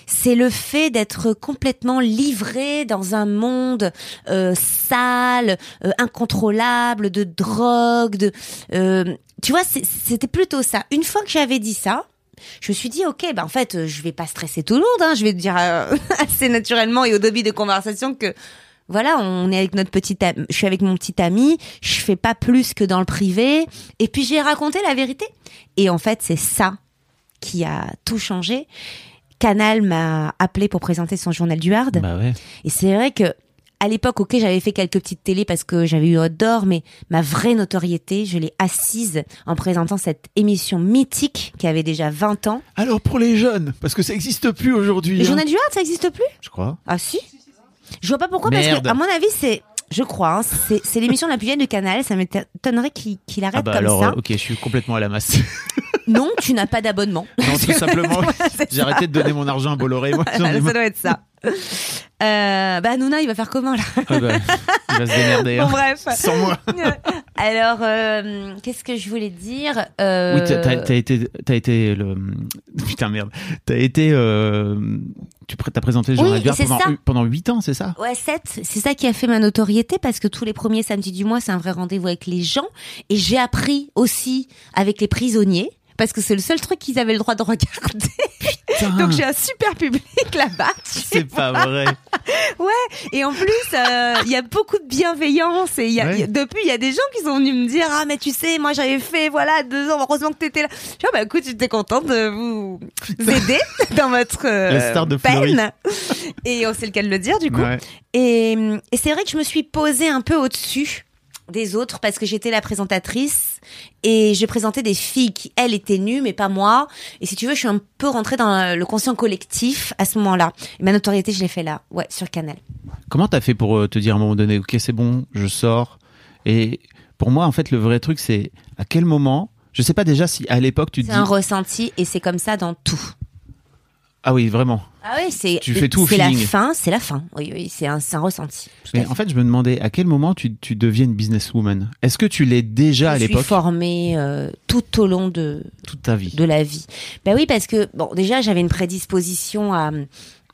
c'est le fait d'être complètement livré dans un monde euh, sale, euh, incontrôlable, de drogue, de, euh, tu vois, c'était plutôt ça. Une fois que j'avais dit ça, je me suis dit ok, bah en fait, je vais pas stresser tout le monde, hein, je vais dire assez naturellement et au début de conversation que voilà, on est avec notre petit ami, je suis avec mon petit ami, je fais pas plus que dans le privé, et puis j'ai raconté la vérité. Et en fait, c'est ça qui a tout changé. Canal m'a appelé pour présenter son journal du Hard. Bah ouais. Et c'est vrai que à l'époque, ok, j'avais fait quelques petites télés parce que j'avais eu d'or, mais ma vraie notoriété, je l'ai assise en présentant cette émission mythique qui avait déjà 20 ans. Alors pour les jeunes, parce que ça existe plus aujourd'hui. Le hein. journal du Hard, ça existe plus? Je crois. Ah si Je vois pas pourquoi, Merde. parce que à mon avis, c'est, je crois, hein, c'est, c'est l'émission la plus vieille de Canal. Ça m'étonnerait qu'il, qu'il arrête Ah bah comme alors, ça. euh, ok, je suis complètement à la masse. Non, tu n'as pas d'abonnement. non, tout simplement, j'ai arrêté de donner mon argent à Bolloré. Moi, ça doit être ça. Euh, bah Nouna, il va faire comment là Ah bah, il va se démerder. Bon hein. bref. Sans moi. Alors, euh, qu'est-ce que je voulais dire euh... Oui, t'as t'as été, t'as été le, putain merde, t'as été, euh, tu t'as présenté le Oui, pendant pendant huit ans, c'est ça? Ouais, 7, c'est ça qui a fait ma notoriété parce que tous les premiers samedis du mois, c'est un vrai rendez-vous avec les gens. Et j'ai appris aussi avec les prisonniers parce que c'est le seul truc qu'ils avaient le droit de regarder. Putain, Donc j'ai un super public là-bas. c'est pas vrai. Et en plus, euh, il y a beaucoup de bienveillance. Et il y a, Ouais. il y a- depuis, il y a des gens qui sont venus me dire Ah, mais tu sais, moi j'avais fait, voilà, deux ans, heureusement que t'étais là. Je dis, Ah, bah écoute, j'étais contente de vous aider dans votre euh, La star de Fleury. peine. Et oh, c'est le cas de le dire, du coup. Ouais. Et, et c'est vrai que je me suis posée un peu au-dessus des autres parce que j'étais la présentatrice et je présentais des filles qui, elles, étaient nues, mais pas moi. Et si tu veux, je suis un peu rentrée dans le conscient collectif à ce moment-là. Et ma notoriété, je l'ai fait là, ouais, sur Canal. Comment t'as fait pour euh, te dire à un moment donné, ok, c'est bon, je sors? Et pour moi, en fait, le vrai truc, c'est à quel moment? Je sais pas déjà si à l'époque tu te C'est dis. un ressenti et c'est comme ça dans tout. Ah oui, vraiment. Ah oui, c'est Tu fais tout c'est la fin, c'est la fin. Oui, oui, c'est un, un ressenti. Mais en fait, je me demandais à quel moment tu, tu deviens une businesswoman? Est-ce que tu l'es déjà à je suis l'époque, formée euh, tout au long de, toute ta vie de la vie. Ben oui, parce que bon, déjà j'avais une prédisposition à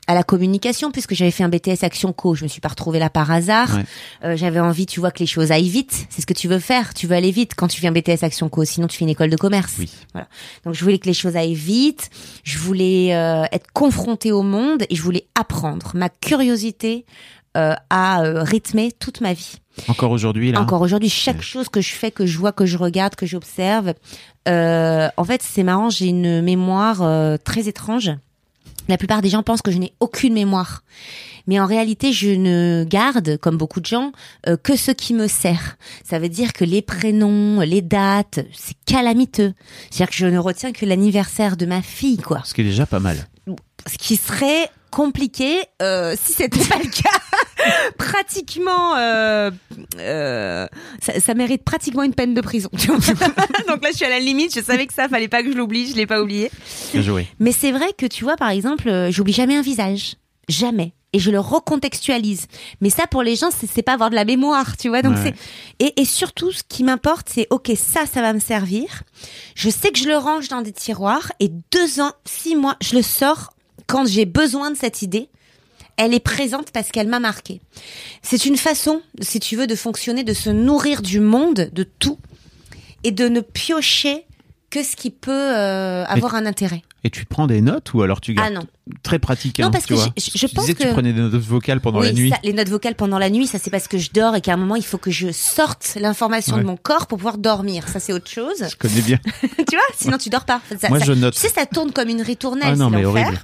à la communication puisque j'avais fait un BTS Action Co. Je me suis pas retrouvée là par hasard. Ouais. Euh, j'avais envie, tu vois, que les choses aillent vite. C'est ce que tu veux faire. Tu veux aller vite quand tu fais un BTS Action Co. Sinon, tu fais une école de commerce. Oui. Voilà. Donc, je voulais que les choses aillent vite. Je voulais euh, être confrontée au monde et je voulais apprendre. Ma curiosité euh, a euh, rythmé toute ma vie. Encore aujourd'hui, là? Encore aujourd'hui, chaque chose que je fais, que je vois, que je regarde, que j'observe, euh, en fait, c'est marrant, j'ai une mémoire euh, très étrange. La plupart des gens pensent que je n'ai aucune mémoire. Mais en réalité, je ne garde, comme beaucoup de gens, euh, que ce qui me sert. Ça veut dire que les prénoms, les dates, c'est calamiteux. C'est-à-dire que je ne retiens que l'anniversaire de ma fille, quoi Ce qui est déjà pas mal. ce qui serait compliqué euh, si c'était pas le cas. pratiquement, euh, euh, ça, ça mérite pratiquement une peine de prison. Donc là, je suis à la limite. Je savais que ça, fallait pas que je l'oublie. Je l'ai pas oublié. Bien joué. Mais c'est vrai que tu vois, par exemple, euh, j'oublie jamais un visage, jamais. Et je le recontextualise. Mais ça, pour les gens, c'est c'est pas avoir de la mémoire, tu vois. Donc Ouais. c'est et, et surtout, ce qui m'importe, c'est ok, ça, ça va me servir. Je sais que je le range dans des tiroirs et deux ans, six mois, je le sors quand j'ai besoin de cette idée. Elle est présente parce qu'elle m'a marqué. C'est une façon, si tu veux, de fonctionner, de se nourrir du monde, de tout, et de ne piocher que ce qui peut euh, avoir un intérêt. Et tu prends des notes ou alors tu gardes Ah non. Très pratique. Non, hein, parce tu que vois. je- je Tu pense disais que, tu prenais des notes vocales pendant oui, la nuit. ça, les notes vocales pendant la nuit, ça c'est parce que je dors et qu'à un moment il faut que je sorte l'information Ouais. de mon corps pour pouvoir dormir. Ça c'est autre chose. Je connais bien. tu vois Sinon tu dors pas. Ça- Moi, ça- je note. Tu sais, ça tourne comme une ritournelle. Ah non, mais horrible.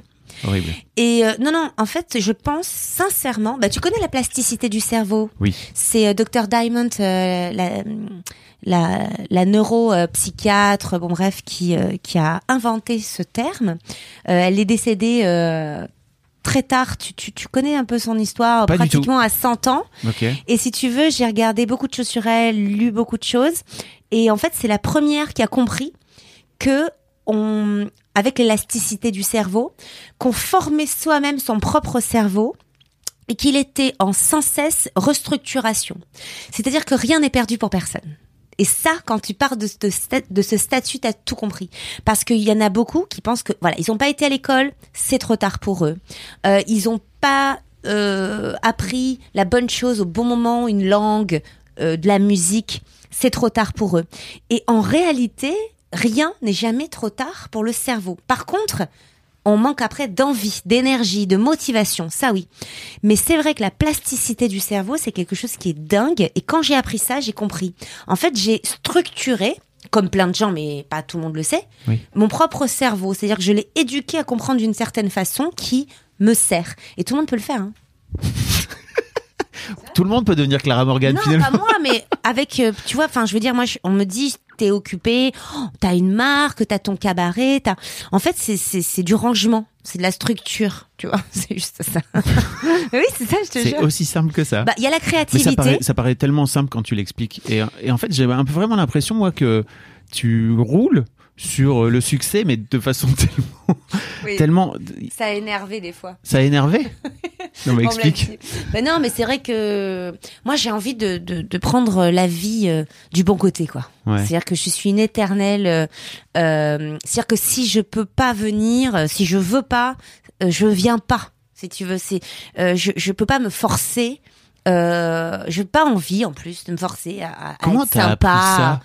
Horrible. Et euh, non, non, en fait, je pense sincèrement. Bah, tu connais la plasticité du cerveau? Oui. C'est euh, Dr Diamond, euh, la, la, la neuropsychiatre, bon bref, qui, euh, qui a inventé ce terme. Euh, elle est décédée euh, très tard. Tu, tu, tu connais un peu son histoire, Pas pratiquement à 100 ans. Ok. Et si tu veux, j'ai regardé beaucoup de choses sur elle, lu beaucoup de choses. Et en fait, c'est la première qui a compris que on, avec l'élasticité du cerveau, qu'on formait soi-même son propre cerveau et qu'il était en sans cesse restructuration. C'est-à-dire que rien n'est perdu pour personne. Et ça, quand tu pars de, ce- statut, t'as tout compris. Parce qu'il y en a beaucoup qui pensent que, voilà, ils n'ont pas été à l'école, c'est trop tard pour eux. Euh, ils n'ont pas euh, appris la bonne chose au bon moment, une langue, euh, de la musique, c'est trop tard pour eux. Et en réalité, rien n'est jamais trop tard pour le cerveau. Par contre, on manque après d'envie, d'énergie, de motivation, ça oui. Mais c'est vrai que la plasticité du cerveau, c'est quelque chose qui est dingue. Et quand j'ai appris ça, j'ai compris. En fait, j'ai structuré, comme plein de gens, mais pas tout le monde le sait, Oui. mon propre cerveau. C'est-à-dire que je l'ai éduqué à comprendre d'une certaine façon qui me sert. Et tout le monde peut le faire. Hein. Tout le monde peut devenir Clara Morgan non, finalement. pas moi, mais avec, euh, tu vois, enfin, je veux dire, moi, je- on me dit, t'es occupé, oh, t'as une marque, t'as ton cabaret, t'as. En fait, c'est c'est c'est du rangement, c'est de la structure, tu vois, c'est juste ça. oui, c'est ça, je te C'est jure. aussi simple que ça. Bah, il y a la Mais ça créativité. paraît, ça paraît tellement simple quand tu l'expliques. Et, et en fait, j'ai un peu vraiment l'impression, moi, que tu roules sur le succès, mais de façon tellement. Oui. tellement Ça a énervé des fois. ça a énervé? Non, mais explique. Ben non, mais c'est vrai que moi j'ai envie de, de, de prendre la vie euh, du bon côté, quoi. Ouais. C'est-à-dire que je suis une éternelle. euh, euh, C'est-à-dire que si je peux pas venir, euh, si je veux pas, euh, je viens pas. Si tu veux, c'est euh, je je peux pas me forcer. Euh, j'ai pas envie en plus de me forcer à, à Comment être appris sympa. ça?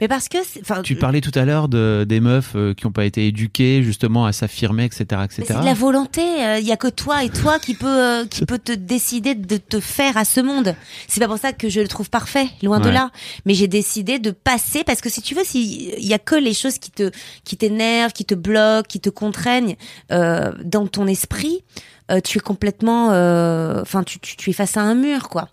Mais parce que, enfin, Tu parlais tout à l'heure de, des meufs euh, qui n'ont pas été éduquées justement à s'affirmer, etc., etc. c'est de la volonté. Il y a que toi et toi qui peut euh, qui peut te décider de te faire à ce monde. C'est pas pour ça que je le trouve parfait, loin de là. Mais j'ai décidé de passer parce que si tu veux, si il y a que les choses qui te qui t'énervent, qui te bloquent, qui te contraignent euh, dans ton esprit, euh, tu es complètement, euh, enfin, tu, tu tu es face à un mur, quoi.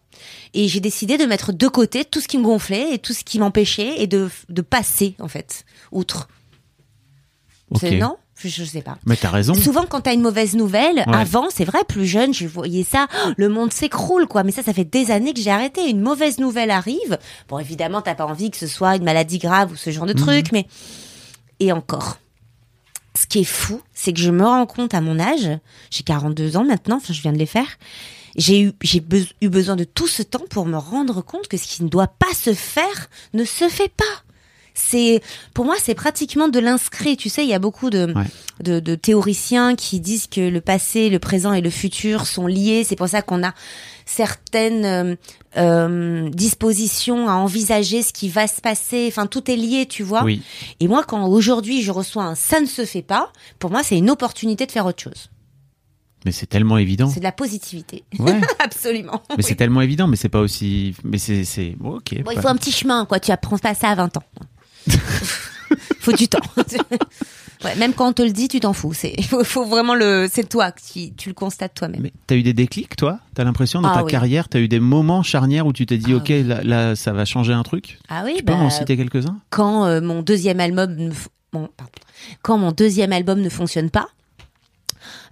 Et j'ai décidé de mettre de côté tout ce qui me gonflait et tout ce qui m'empêchait et de de passer en fait outre. Non, je, je sais pas. Mais t'as raison. Souvent, quand t'as une mauvaise nouvelle, Ouais. avant, c'est vrai, plus jeune, je voyais ça, oh, le monde s'écroule, quoi. Mais ça, ça fait des années que j'ai arrêté. Une mauvaise nouvelle arrive. Bon, évidemment, t'as pas envie que ce soit une maladie grave ou ce genre de truc, mais et encore. Ce qui est fou, c'est que je me rends compte à mon âge, j'ai 42 ans maintenant, enfin, je viens de les faire. J'ai eu, j'ai be- eu besoin de tout ce temps pour me rendre compte que ce qui ne doit pas se faire ne se fait pas. C'est, pour moi, c'est pratiquement de l'inscrit. Tu sais, il y a beaucoup de, Ouais. de, de théoriciens qui disent que le passé, le présent et le futur sont liés. C'est pour ça qu'on a certaines euh, euh, dispositions à envisager ce qui va se passer. Enfin, tout est lié, tu vois. Oui. Et moi, quand aujourd'hui je reçois un ça ne se fait pas, pour moi, c'est une opportunité de faire autre chose. Mais c'est tellement évident. C'est de la positivité. Ouais. Absolument. Mais Oui. c'est tellement évident, mais c'est pas aussi. Mais c'est. bon, ok. Bon, il bah. faut un petit chemin, quoi. Tu apprends pas ça à 20 ans. faut du temps. ouais, même quand on te le dit, tu t'en fous. C'est, faut, faut vraiment le, c'est toi qui, tu le constates toi-même. Mais t'as eu des déclics, toi? T'as l'impression dans Ah ta oui. carrière, t'as eu des moments charnières où tu t'es dit, Ah ok, là, là, ça va changer un truc? Ah oui, Tu peux bah, m'en citer quelques-uns? quand euh, mon deuxième album pardon. quand mon deuxième album ne fonctionne pas,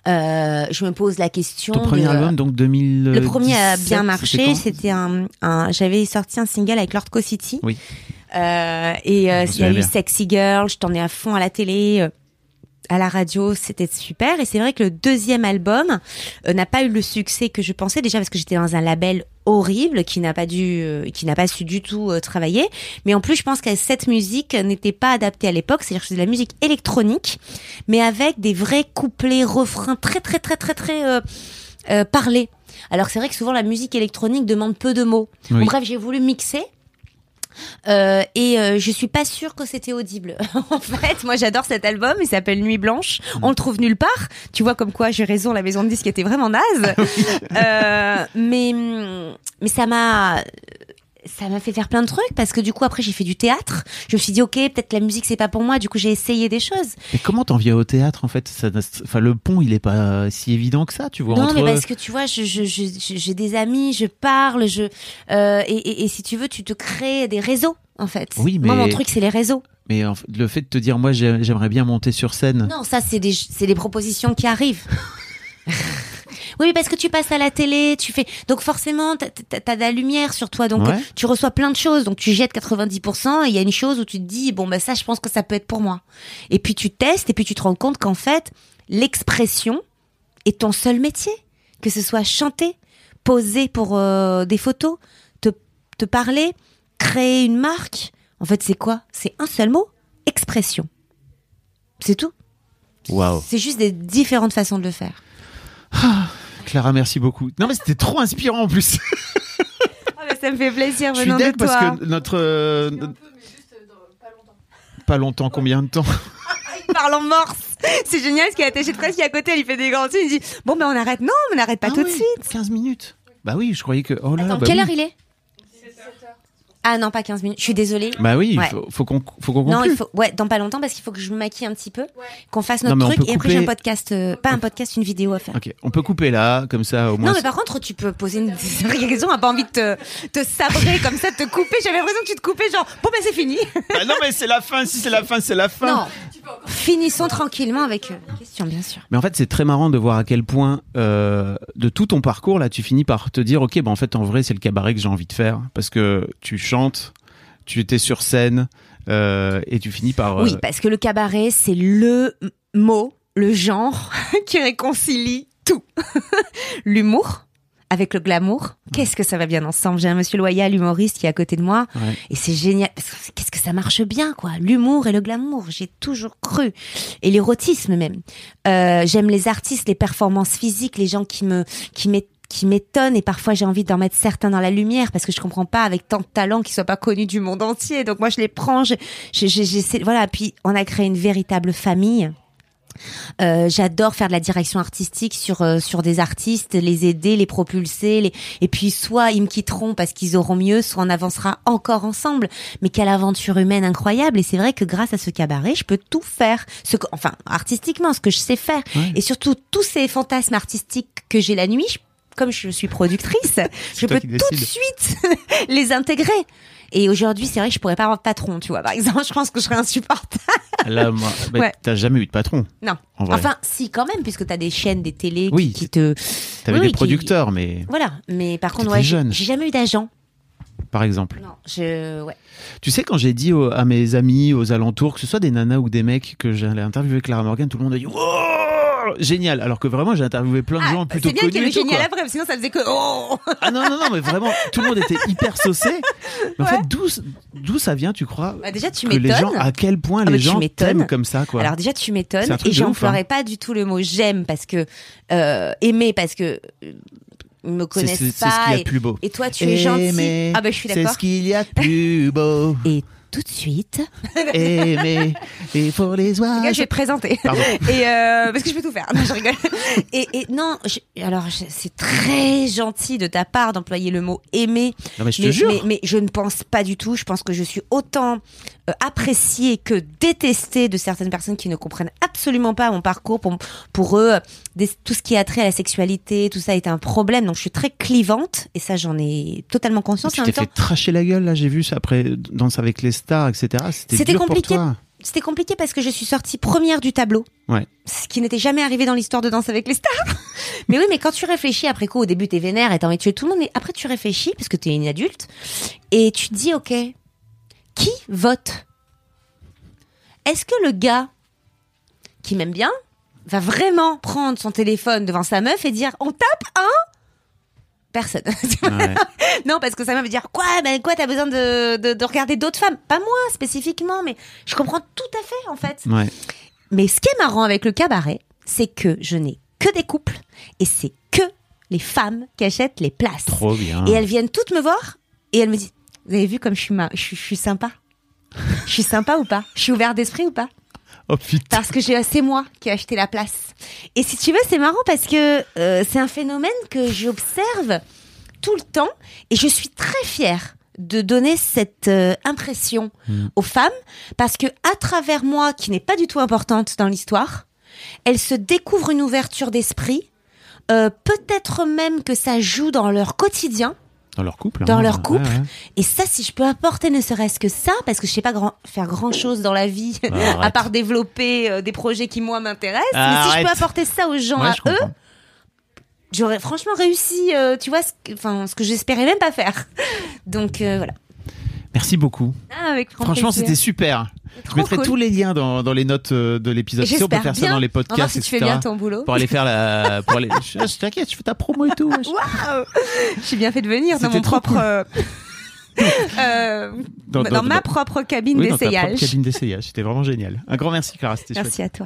euh, je me pose la question. Ton premier de- album, donc 2000. Le premier a bien marché. C'était un, un- j'avais sorti un single avec Lord Co City. Oui. Euh, et euh, il y a eu. Sexy Girl. Je t'en ai à fond à la télé. À la radio, c'était super. Et c'est vrai que le deuxième album euh, n'a pas eu le succès que je pensais déjà parce que j'étais dans un label horrible qui n'a pas dû, euh, qui n'a pas su du tout euh, travailler. Mais en plus, je pense que cette musique n'était pas adaptée à l'époque. C'est-à-dire que c'est de la musique électronique, mais avec des vrais couplets, refrains très très très très très parlés. Alors c'est vrai que souvent la musique électronique demande peu de mots. Oui. Bon, bref, j'ai voulu mixer. Euh, et euh, je suis pas sûre que c'était audible. en fait, moi j'adore cet album, il s'appelle Nuit Blanche. On le trouve nulle part. Tu vois comme quoi j'ai raison, la maison de disques était vraiment naze. euh, mais mais ça m'a ça m'a fait faire plein de trucs parce que du coup après j'ai fait du théâtre. Je me suis dit ok peut-être la musique c'est pas pour moi. Du coup j'ai essayé des choses. Mais comment t'en viens au théâtre en fait? Ça- Enfin, le pont, il est pas si évident que ça, tu vois. Non, entre... mais parce que tu vois, je, je, je, je- j'ai des amis, je parle, je euh, et, et, et si tu veux, tu te crées des réseaux en fait. Oui, Moi, mais- mon truc, c'est les réseaux. Mais en fait, le fait de te dire, moi, j'ai- j'aimerais bien monter sur scène. Non, ça, c'est des, c'est des propositions qui arrivent. Oui, mais parce que tu passes à la télé, tu fais. Donc forcément, t'as- de la lumière sur toi, donc Ouais. tu reçois plein de choses. Donc tu jettes 90%. Et il y a une chose où tu te dis bon bah ça, je pense que ça peut être pour moi. Et puis tu testes et puis tu te rends compte qu'en fait, l'expression est ton seul métier. Que ce soit chanter, poser pour euh, des photos, te, te parler, créer une marque. En fait, c'est quoi? C'est un seul mot expression. C'est tout. Waouh. C'est juste des différentes façons de le faire. Clara, merci beaucoup. Non, mais c'était trop inspirant en plus. Ah, mais ça me fait plaisir Je suis parce toi. que notre. euh, Pas longtemps, combien de temps Il parle en morse. C'est génial ce qu'il y a attaché de presse qui est à côté. Il fait des grands yeux. Il dit Bon, ben on arrête. Non, on n'arrête pas Ah tout de suite. 15 minutes. Bah oui, je croyais que. Oh là, Attends, bah quelle oui. heure il est? Ah non, pas 15 minutes. Je suis désolée. Bah oui, il Ouais. faut, faut qu'on faut qu'on Non, il faut, ouais, dans pas longtemps parce qu'il faut que je me maquille un petit peu, qu'on fasse notre on truc et après j'ai un podcast, euh, pas un podcast, une vidéo à faire. Ok, on peut couper là, comme ça au moins. Non, mais par contre, tu peux poser une raison, a pas envie de te, te sabrer comme ça, de te couper. J'avais l'impression que tu te coupais, genre, bon, ben c'est fini. Bah non, mais c'est la fin. Si c'est la fin, c'est la fin. Non. Finissons tranquillement avec euh, la question, bien sûr. Mais en fait, c'est très marrant de voir à quel point euh, de tout ton parcours là, tu finis par te dire, ok, bah en fait, en vrai, c'est le cabaret que j'ai envie de faire parce que tu chantes, tu étais sur scène euh, et tu finis par. euh, Oui, parce que le cabaret, c'est le mot, le genre qui réconcilie tout. L'humour avec le glamour. Qu'est-ce que ça va bien ensemble? J'ai un monsieur loyal, humoriste, qui est à côté de moi. Ouais. Et c'est génial. Qu'est-ce que ça marche bien, quoi? L'humour et le glamour, j'ai toujours cru. Et l'érotisme même. Euh, J'aime les artistes, les performances physiques, les gens qui me, qui qui m'étonnent et parfois j'ai envie d'en mettre certains dans la lumière parce que je comprends pas avec tant de talents qui soient pas connus du monde entier. Donc moi je les prends, je, je- je- voilà. Puis on a créé une véritable famille. Euh, j'adore faire de la direction artistique sur euh, sur des artistes, les aider, les propulser, les... et puis soit ils me quitteront parce qu'ils auront mieux, soit on avancera encore ensemble. Mais quelle aventure humaine incroyable Et c'est vrai que grâce à ce cabaret, je peux tout faire, ce que, enfin artistiquement, ce que je sais faire, Ouais. et surtout tous ces fantasmes artistiques que j'ai la nuit. je- comme je suis productrice, je peux qui tout de suite les intégrer. Et aujourd'hui, c'est vrai que je pourrais pas avoir de patron, tu vois. Par exemple, je pense que je serais insupportable. Là, moi, bah, Ouais. t'as jamais eu de patron. Non. En. Enfin, si, quand même, puisque tu as des chaînes, des télés qui- Oui, qui, te. T'avais oui, des qui- producteurs, mais Voilà. Mais par contre, ouais, j'ai jamais eu d'agent. par exemple. Non. Je. Ouais. Tu sais, quand j'ai dit à mes amis aux alentours, que ce soit des nanas ou des mecs, que j'allais interviewer Clara Morgan, tout le monde a dit Wow Génial Alors que vraiment, j'ai interviewé plein de gens plutôt Ah, C'est bien qu'il y connus. avait génial après, sinon ça faisait que. Oh Ah non, non, non, mais vraiment, tout le monde était hyper saucé. Mais en Ouais. fait, d'où, d'où ça vient, tu crois Bah, déjà, tu m'étonnes. à quel point Ah, les gens t'aiment comme ça, quoi. Alors déjà tu m'étonnes C'est et de ouf, j'emploierai hein. pas du tout le mot j'aime parce que euh, aimer parce que euh, ils me c'est, connaissent c'est- c'est pas ce qu'il y a de plus beau. et toi tu es gentil. Ah bah je suis C'est d'accord. ce qu'il y a de plus beau. Et tout de suite, Aimer, il faut les oies. je vais te présenter. Pardon. Et euh, parce que je peux tout faire. Non, je rigole. Et, et non, je- alors c'est très gentil de ta part d'employer le mot aimer. Non, mais je te mais, jure. mais, mais je ne pense pas du tout. Je pense que je suis autant euh, appréciée que détestée de certaines personnes qui ne comprennent absolument pas mon parcours. Pour, pour eux, des- tout ce qui a trait à la sexualité, tout ça est un problème. Donc je suis très clivante et ça, j'en ai totalement conscience. Tu En t'es fait tracher la gueule, là, j'ai vu ça après Danse avec les stars, etc. C'était, compliqué. C'était compliqué parce que je suis sortie première du tableau. Ouais. Ce qui n'était jamais arrivé dans l'histoire de Danse avec les stars. mais oui, mais quand tu réfléchis après coup, au début t'es vénère et t'as envie de tuer tout le monde, mais après tu réfléchis parce que t'es une adulte et tu te dis ok, qui vote? Est-ce que le gars qui m'aime bien va vraiment prendre son téléphone devant sa meuf et dire on tape un Personne. Ouais. Non, parce que ça me dire quoi Ben quoi, t'as besoin de, de, de regarder d'autres femmes? Pas moi spécifiquement, mais je comprends tout à fait en fait. Ouais. Mais ce qui est marrant avec le cabaret, c'est que je n'ai que des couples et c'est que les femmes qui achètent les places. Trop bien. Et elles viennent toutes me voir et elles me disent Vous avez vu comme je suis, ma... je suis sympa? Je suis sympa ou pas? Je suis ouvert d'esprit ou pas? Oh parce que c'est moi qui ai acheté la place. Et si tu veux, c'est marrant parce que euh, c'est un phénomène que j'observe tout le temps et je suis très fière de donner cette euh, impression aux femmes parce que à travers moi qui n'est pas du tout importante dans l'histoire, elles se découvrent une ouverture d'esprit. euh, peut-être même que ça joue dans leur quotidien Dans leur couple. dans hein. leur couple. Ouais, ouais. Et ça, si je peux apporter ne serait-ce que ça, parce que je sais pas grand, faire grand chose dans la vie, Bah, à part développer euh, des projets qui moi m'intéressent, mais si je peux apporter ça aux gens, Ouais, à eux, j'aurais franchement réussi, euh, tu vois, ce que, ce que j'espérais même pas faire. Donc euh, voilà. Merci beaucoup. Ah, avec Franchement, c'était super. Je mettrai cool. tous les liens dans, dans les notes euh, de l'épisode. Si on peut faire ça dans les On va voir podcasts, tu fais bien ton boulot. Pour aller faire la, pour aller, je, je t'inquiète, je fais ta promo et tout. Waouh J'ai bien fait de venir dans mon propre. euh, euh, Dans- dans, dans- ma propre cabine Oui, dans ta propre d'essayage. cabine d'essayage. C'était vraiment génial. Un grand merci, Clara. C'était chouette. Merci à toi.